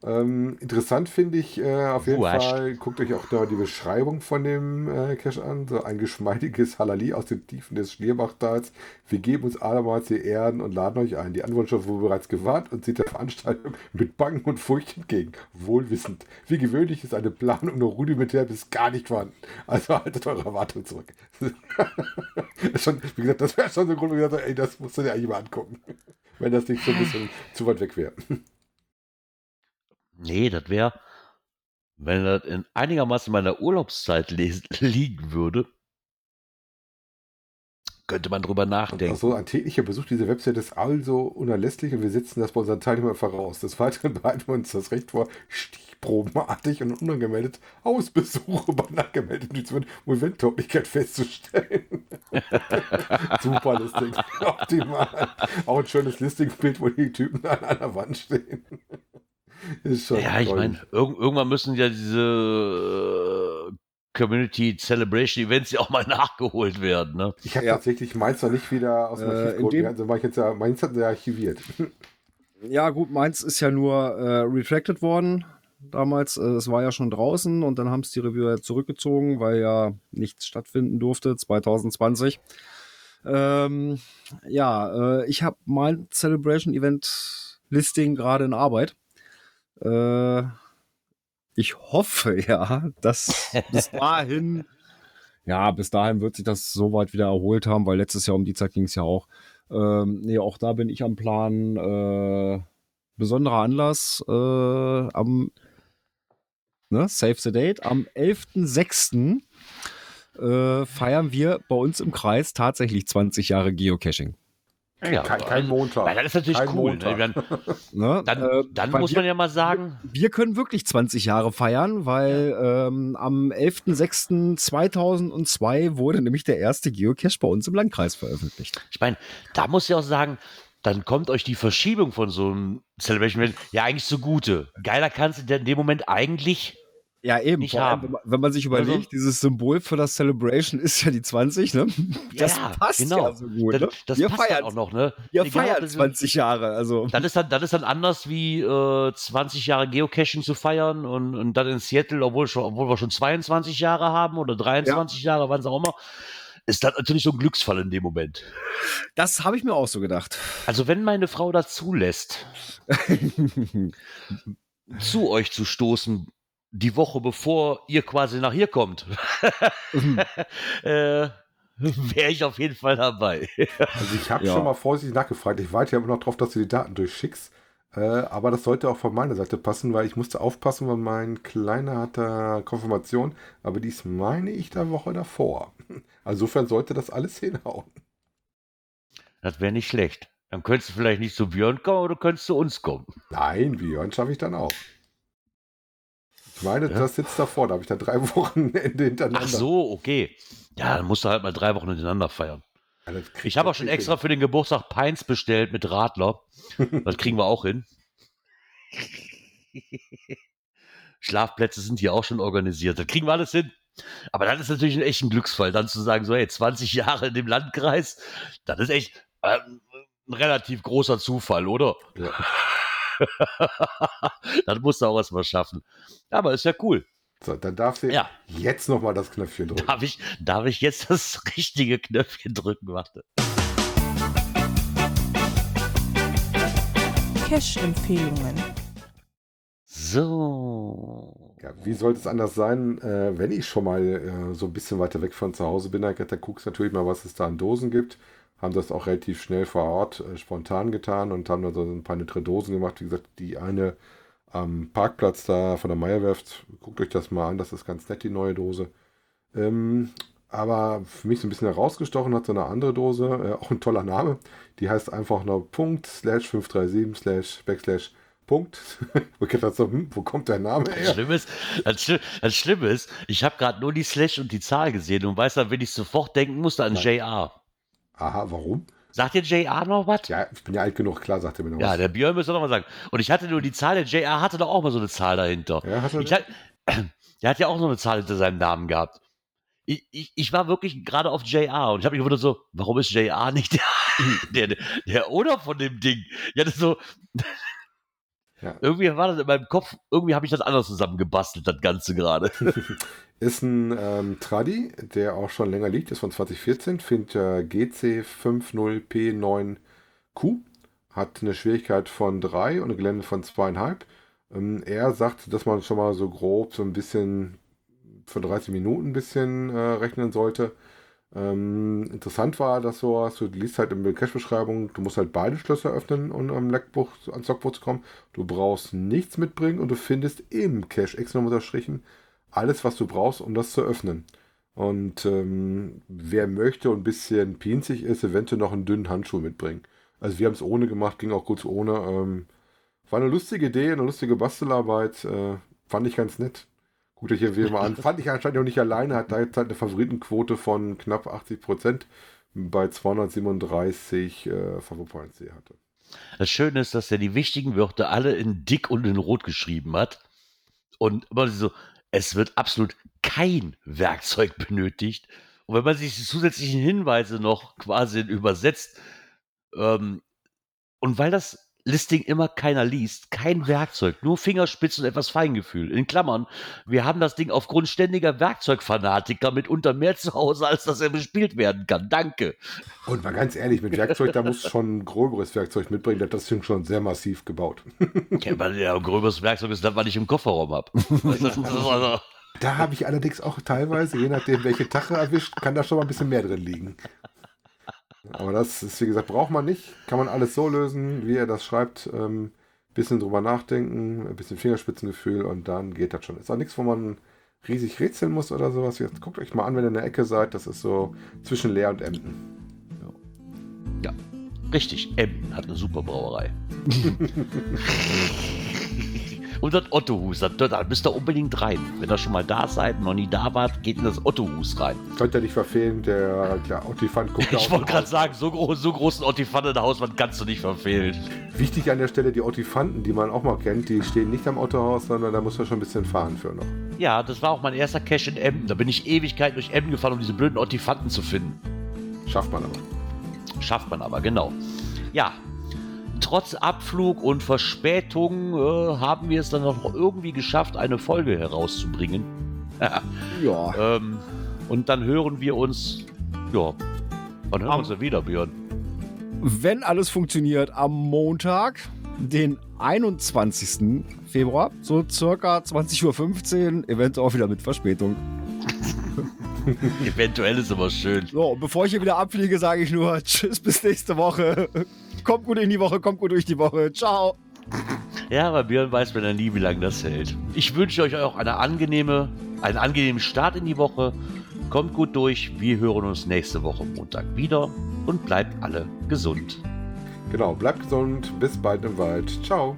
Ähm, interessant finde ich äh, auf jeden Wurscht. Fall, guckt euch auch da die Beschreibung von dem äh, Cache an. So ein geschmeidiges Halali aus den Tiefen des Schlierbachtal. Wir geben uns abermals die Ehren und laden euch ein. Die Antwortschrift wurde bereits gewarnt und sieht der Veranstaltung mit Bangen und Furcht entgegen. Wohlwissend. Wie gewöhnlich ist eine Planung nur rudimentär bis gar nicht vorhanden. Also haltet eure Erwartungen zurück. schon, wie gesagt, das wäre schon so ein Grund, wo ich gesagt habe, ey, das musst du dir eigentlich mal angucken. Wenn das nicht so ein bisschen zu weit weg wäre. Nee, das wäre, wenn das in einigermaßen meiner Urlaubszeit liegen würde, könnte man drüber nachdenken. Also ein täglicher Besuch dieser Website ist also unerlässlich und wir setzen das bei unseren Teilnehmern voraus. Des Weiteren behalten wir uns das Recht vor, stichprobenartig und unangemeldet Hausbesuche bei nachgemeldeten Nutzern um Eventtauglichkeit festzustellen. Super Listing. Optimal. Auch ein schönes Listingbild, wo die Typen an einer Wand stehen. Ist schon Ja, ich meine, irg irgendwann müssen ja diese äh, Community Celebration Events ja auch mal nachgeholt werden. Ne? Ich habe Ja. tatsächlich meins noch nicht wieder aus dem Äh, Archiv geholt. dem- Also war ich jetzt ja, meins hat er archiviert. Ja, gut, meins ist ja nur äh, retracted worden damals. Äh, Es war ja schon draußen und dann haben es die Reviewer zurückgezogen, weil ja nichts stattfinden durfte 2020. Ähm, ja, äh, ich habe mein Celebration Event Listing gerade in Arbeit. Äh, ich hoffe ja, dass bis dahin, ja, bis dahin wird sich das soweit wieder erholt haben, weil letztes Jahr um die Zeit ging es ja auch. Ähm, nee, auch da bin ich am Plan. Äh, besonderer Anlass äh, am ne, Save the Date. Am 11.06. Äh, feiern wir bei uns im Kreis tatsächlich 20 Jahre Geocaching. Ja, kein, kein Montag. Weil das ist natürlich Kein cool. Ne? Dann, Ne? dann, Äh, dann weil muss wir, man ja mal sagen, wir können wirklich 20 Jahre feiern, weil ähm, am 11.06.2002 wurde nämlich der erste Geocache bei uns im Landkreis veröffentlicht. ich meine, da muss ich auch sagen, dann kommt euch die Verschiebung von so einem Celebration ja eigentlich zugute. Geiler kannst du in dem Moment eigentlich Ja, eben. nicht Vor allem, haben. wenn, man, sich überlegt, Also- dieses Symbol für das Celebration ist ja die 20, ne? Das Ja, passt genau. ja so gut. Das, Ne? das Wir passt feiern, auch noch, ne? wir Egal, feiern das- 20 Jahre. Also, Das ist dann, das ist dann anders wie äh, 20 Jahre Geocaching zu feiern und, und dann in Seattle, obwohl, schon, obwohl wir schon 22 Jahre haben oder 23 Jahre, wann es auch immer, ist das natürlich so ein Glücksfall in dem Moment. das habe ich mir auch so gedacht. Also wenn meine Frau das zulässt, zu euch zu stoßen, die Woche bevor ihr quasi nach hier kommt, äh, wäre ich auf jeden Fall dabei. Also ich habe Ja. schon mal vorsichtig nachgefragt. Ich warte ja immer noch drauf, dass du die Daten durchschickst. Äh, aber das sollte auch von meiner Seite passen, weil ich musste aufpassen, weil mein Kleiner hat da Konfirmation. Aber dies meine ich der Woche davor. Also insofern sollte das alles hinhauen. Das wäre nicht schlecht. Dann könntest du vielleicht nicht zu Björn kommen, aber du könntest zu uns kommen. Nein, Björn schaffe ich dann auch. Ich meine, Ja? das sitzt davor. Da habe ich dann drei Wochenende hintereinander. Ach so, okay. Ja, dann musst du halt mal drei Wochen hintereinander feiern. Ja, Ich habe auch schon extra hin. für den Geburtstag Peins bestellt mit Radler. Das kriegen wir auch hin. Schlafplätze sind hier auch schon organisiert. Das kriegen wir alles hin. Aber das ist natürlich ein echt ein Glücksfall, dann zu sagen, so, hey, 20 Jahre in dem Landkreis, das ist echt ähm, ein relativ großer Zufall, oder? Ja. das musst du auch erstmal schaffen. Aber ist ja cool. So, dann darf sie Ja. jetzt nochmal das Knöpfchen drücken. Darf ich, darf ich jetzt das richtige Knöpfchen drücken? Warte. Cash-Empfehlungen. So. Ja, wie sollte es anders sein, äh, wenn ich schon mal äh, so ein bisschen weiter weg von zu Hause bin? Da guckst du natürlich mal, was es da an Dosen gibt. Haben das auch relativ schnell vor Ort äh, spontan getan und haben dann so ein paar nette Dosen gemacht. Wie gesagt, die eine am Parkplatz da von der Meierwerft. Guckt euch das mal an, das ist ganz nett, die neue Dose. Ähm, aber für mich so ein bisschen herausgestochen hat so eine andere Dose, äh, auch ein toller Name. Die heißt einfach nur Punkt slash 537 slash backslash Punkt. wo, so, hm, wo kommt der Name Das her? Schlimme ist, das, Schli- das Schlimme ist, ich habe gerade nur die Slash und die Zahl gesehen und weiß dann, wenn ich sofort denken musste an Nein. JR. Aha, warum? Sagt dir JR noch was? Ja, ich bin ja alt genug, klar, sagt er mir noch Ja, was. der Björn müsste noch mal sagen. Und ich hatte nur die Zahl, der JR hatte doch auch mal so eine Zahl dahinter. Ja, hat er Ich hat, der hat ja auch so eine Zahl hinter seinem Namen gehabt. Ich, ich, ich war wirklich gerade auf JR und ich habe mich gewundert so, warum ist JR nicht der, der, der Owner von dem Ding? Ja, das ist so, Ja. irgendwie war das in meinem Kopf, irgendwie habe ich das anders zusammengebastelt, das Ganze gerade. Ist ein ähm, Tradi, der auch schon länger liegt, ist von 2014, findet äh, GC50P9Q, hat eine Schwierigkeit von 3 und eine Gelände von 2,5. Ähm, er sagt, dass man schon mal so grob so ein bisschen für 30 Minuten ein bisschen äh, rechnen sollte. Ähm, interessant war das so, hast du liest halt in der Cache-Beschreibung, du musst halt beide Schlösser öffnen, um am Leckbuch, ans Logbuch zu kommen. Du brauchst nichts mitbringen und du findest im Cache extra unterstrichen alles, was du brauchst, um das zu öffnen. Und ähm, wer möchte und ein bisschen pinzig ist, eventuell noch einen dünnen Handschuh mitbringen. Also wir haben es ohne gemacht, ging auch gut ohne. Ähm, war eine lustige Idee, eine lustige Bastelarbeit. Äh, fand ich ganz nett. Guckt euch hier wieder mal an. Fand ich anscheinend auch nicht alleine, hat da jetzt halt eine Favoritenquote von knapp 80 Prozent bei 237 äh, die er hatte. Das Schöne ist, dass er die wichtigen Wörter alle in dick und in rot geschrieben hat. Und immer so, es wird absolut kein Werkzeug benötigt. Und wenn man sich die zusätzlichen Hinweise noch quasi übersetzt, ähm, und weil das Listing immer keiner liest, kein Werkzeug, nur Fingerspitzen und etwas Feingefühl. In Klammern, wir haben das Ding aufgrund ständiger Werkzeugfanatiker mitunter mehr zu Hause, als dass er bespielt werden kann. Danke. Und mal ganz ehrlich, mit Werkzeug, da muss schon ein gröberes Werkzeug mitbringen. Das Ding schon sehr massiv gebaut. Kennt man ja, ein gröberes Werkzeug ist das, was ich im Kofferraum habe. Da habe ich allerdings auch teilweise, je nachdem, welche Tache erwischt, kann da schon mal ein bisschen mehr drin liegen. Aber das ist, wie gesagt, braucht man nicht. Kann man alles so lösen, wie er das schreibt. Ähm, bisschen drüber nachdenken, ein bisschen Fingerspitzengefühl und dann geht das schon. Ist auch nichts, wo man riesig rätseln muss oder sowas. Jetzt guckt euch mal an, wenn ihr in der Ecke seid. Das ist so zwischen Leer und Emden. ja, richtig. Emden hat eine super Brauerei. Und das Ottohus, da, da müsst ihr unbedingt rein. Wenn ihr schon mal da seid, noch nie da wart, geht in das Ottohus rein. Könnt ihr nicht verfehlen, der ja, Ottifant guckt Ich wollte gerade sagen, so, groß, so großen Ottifant in der Hauswand kannst du nicht verfehlen. Wichtig an der Stelle, die Ottifanten, die man auch mal kennt, die stehen nicht am Ottohaus, sondern da muss man schon ein bisschen fahren für noch. Ja, das war auch mein erster Cache in Emden. Da bin ich Ewigkeit durch Emden gefahren, um diese blöden Ottifanten zu finden. Schafft man aber. Schafft man aber, genau. Ja, trotz Abflug und Verspätung äh, haben wir es dann noch irgendwie geschafft, eine Folge herauszubringen. Ja. ähm, und dann hören wir uns, ja, wann hören wir uns denn wieder, Björn? Wenn alles funktioniert, am Montag, den 21. Februar, so circa 20.15 Uhr, eventuell auch wieder mit Verspätung. Eventuell ist aber schön. So, und bevor ich hier wieder abfliege, sage ich nur Tschüss, bis nächste Woche. Kommt gut in die Woche, kommt gut durch die Woche. Ciao. Ja, aber Björn weiß mir dann nie, wie lange das hält. Ich wünsche euch auch eine angenehme, einen angenehmen Start in die Woche. Kommt gut durch. Wir hören uns nächste Woche Montag wieder und bleibt alle gesund. Genau, bleibt gesund, bis bald im Wald. Ciao.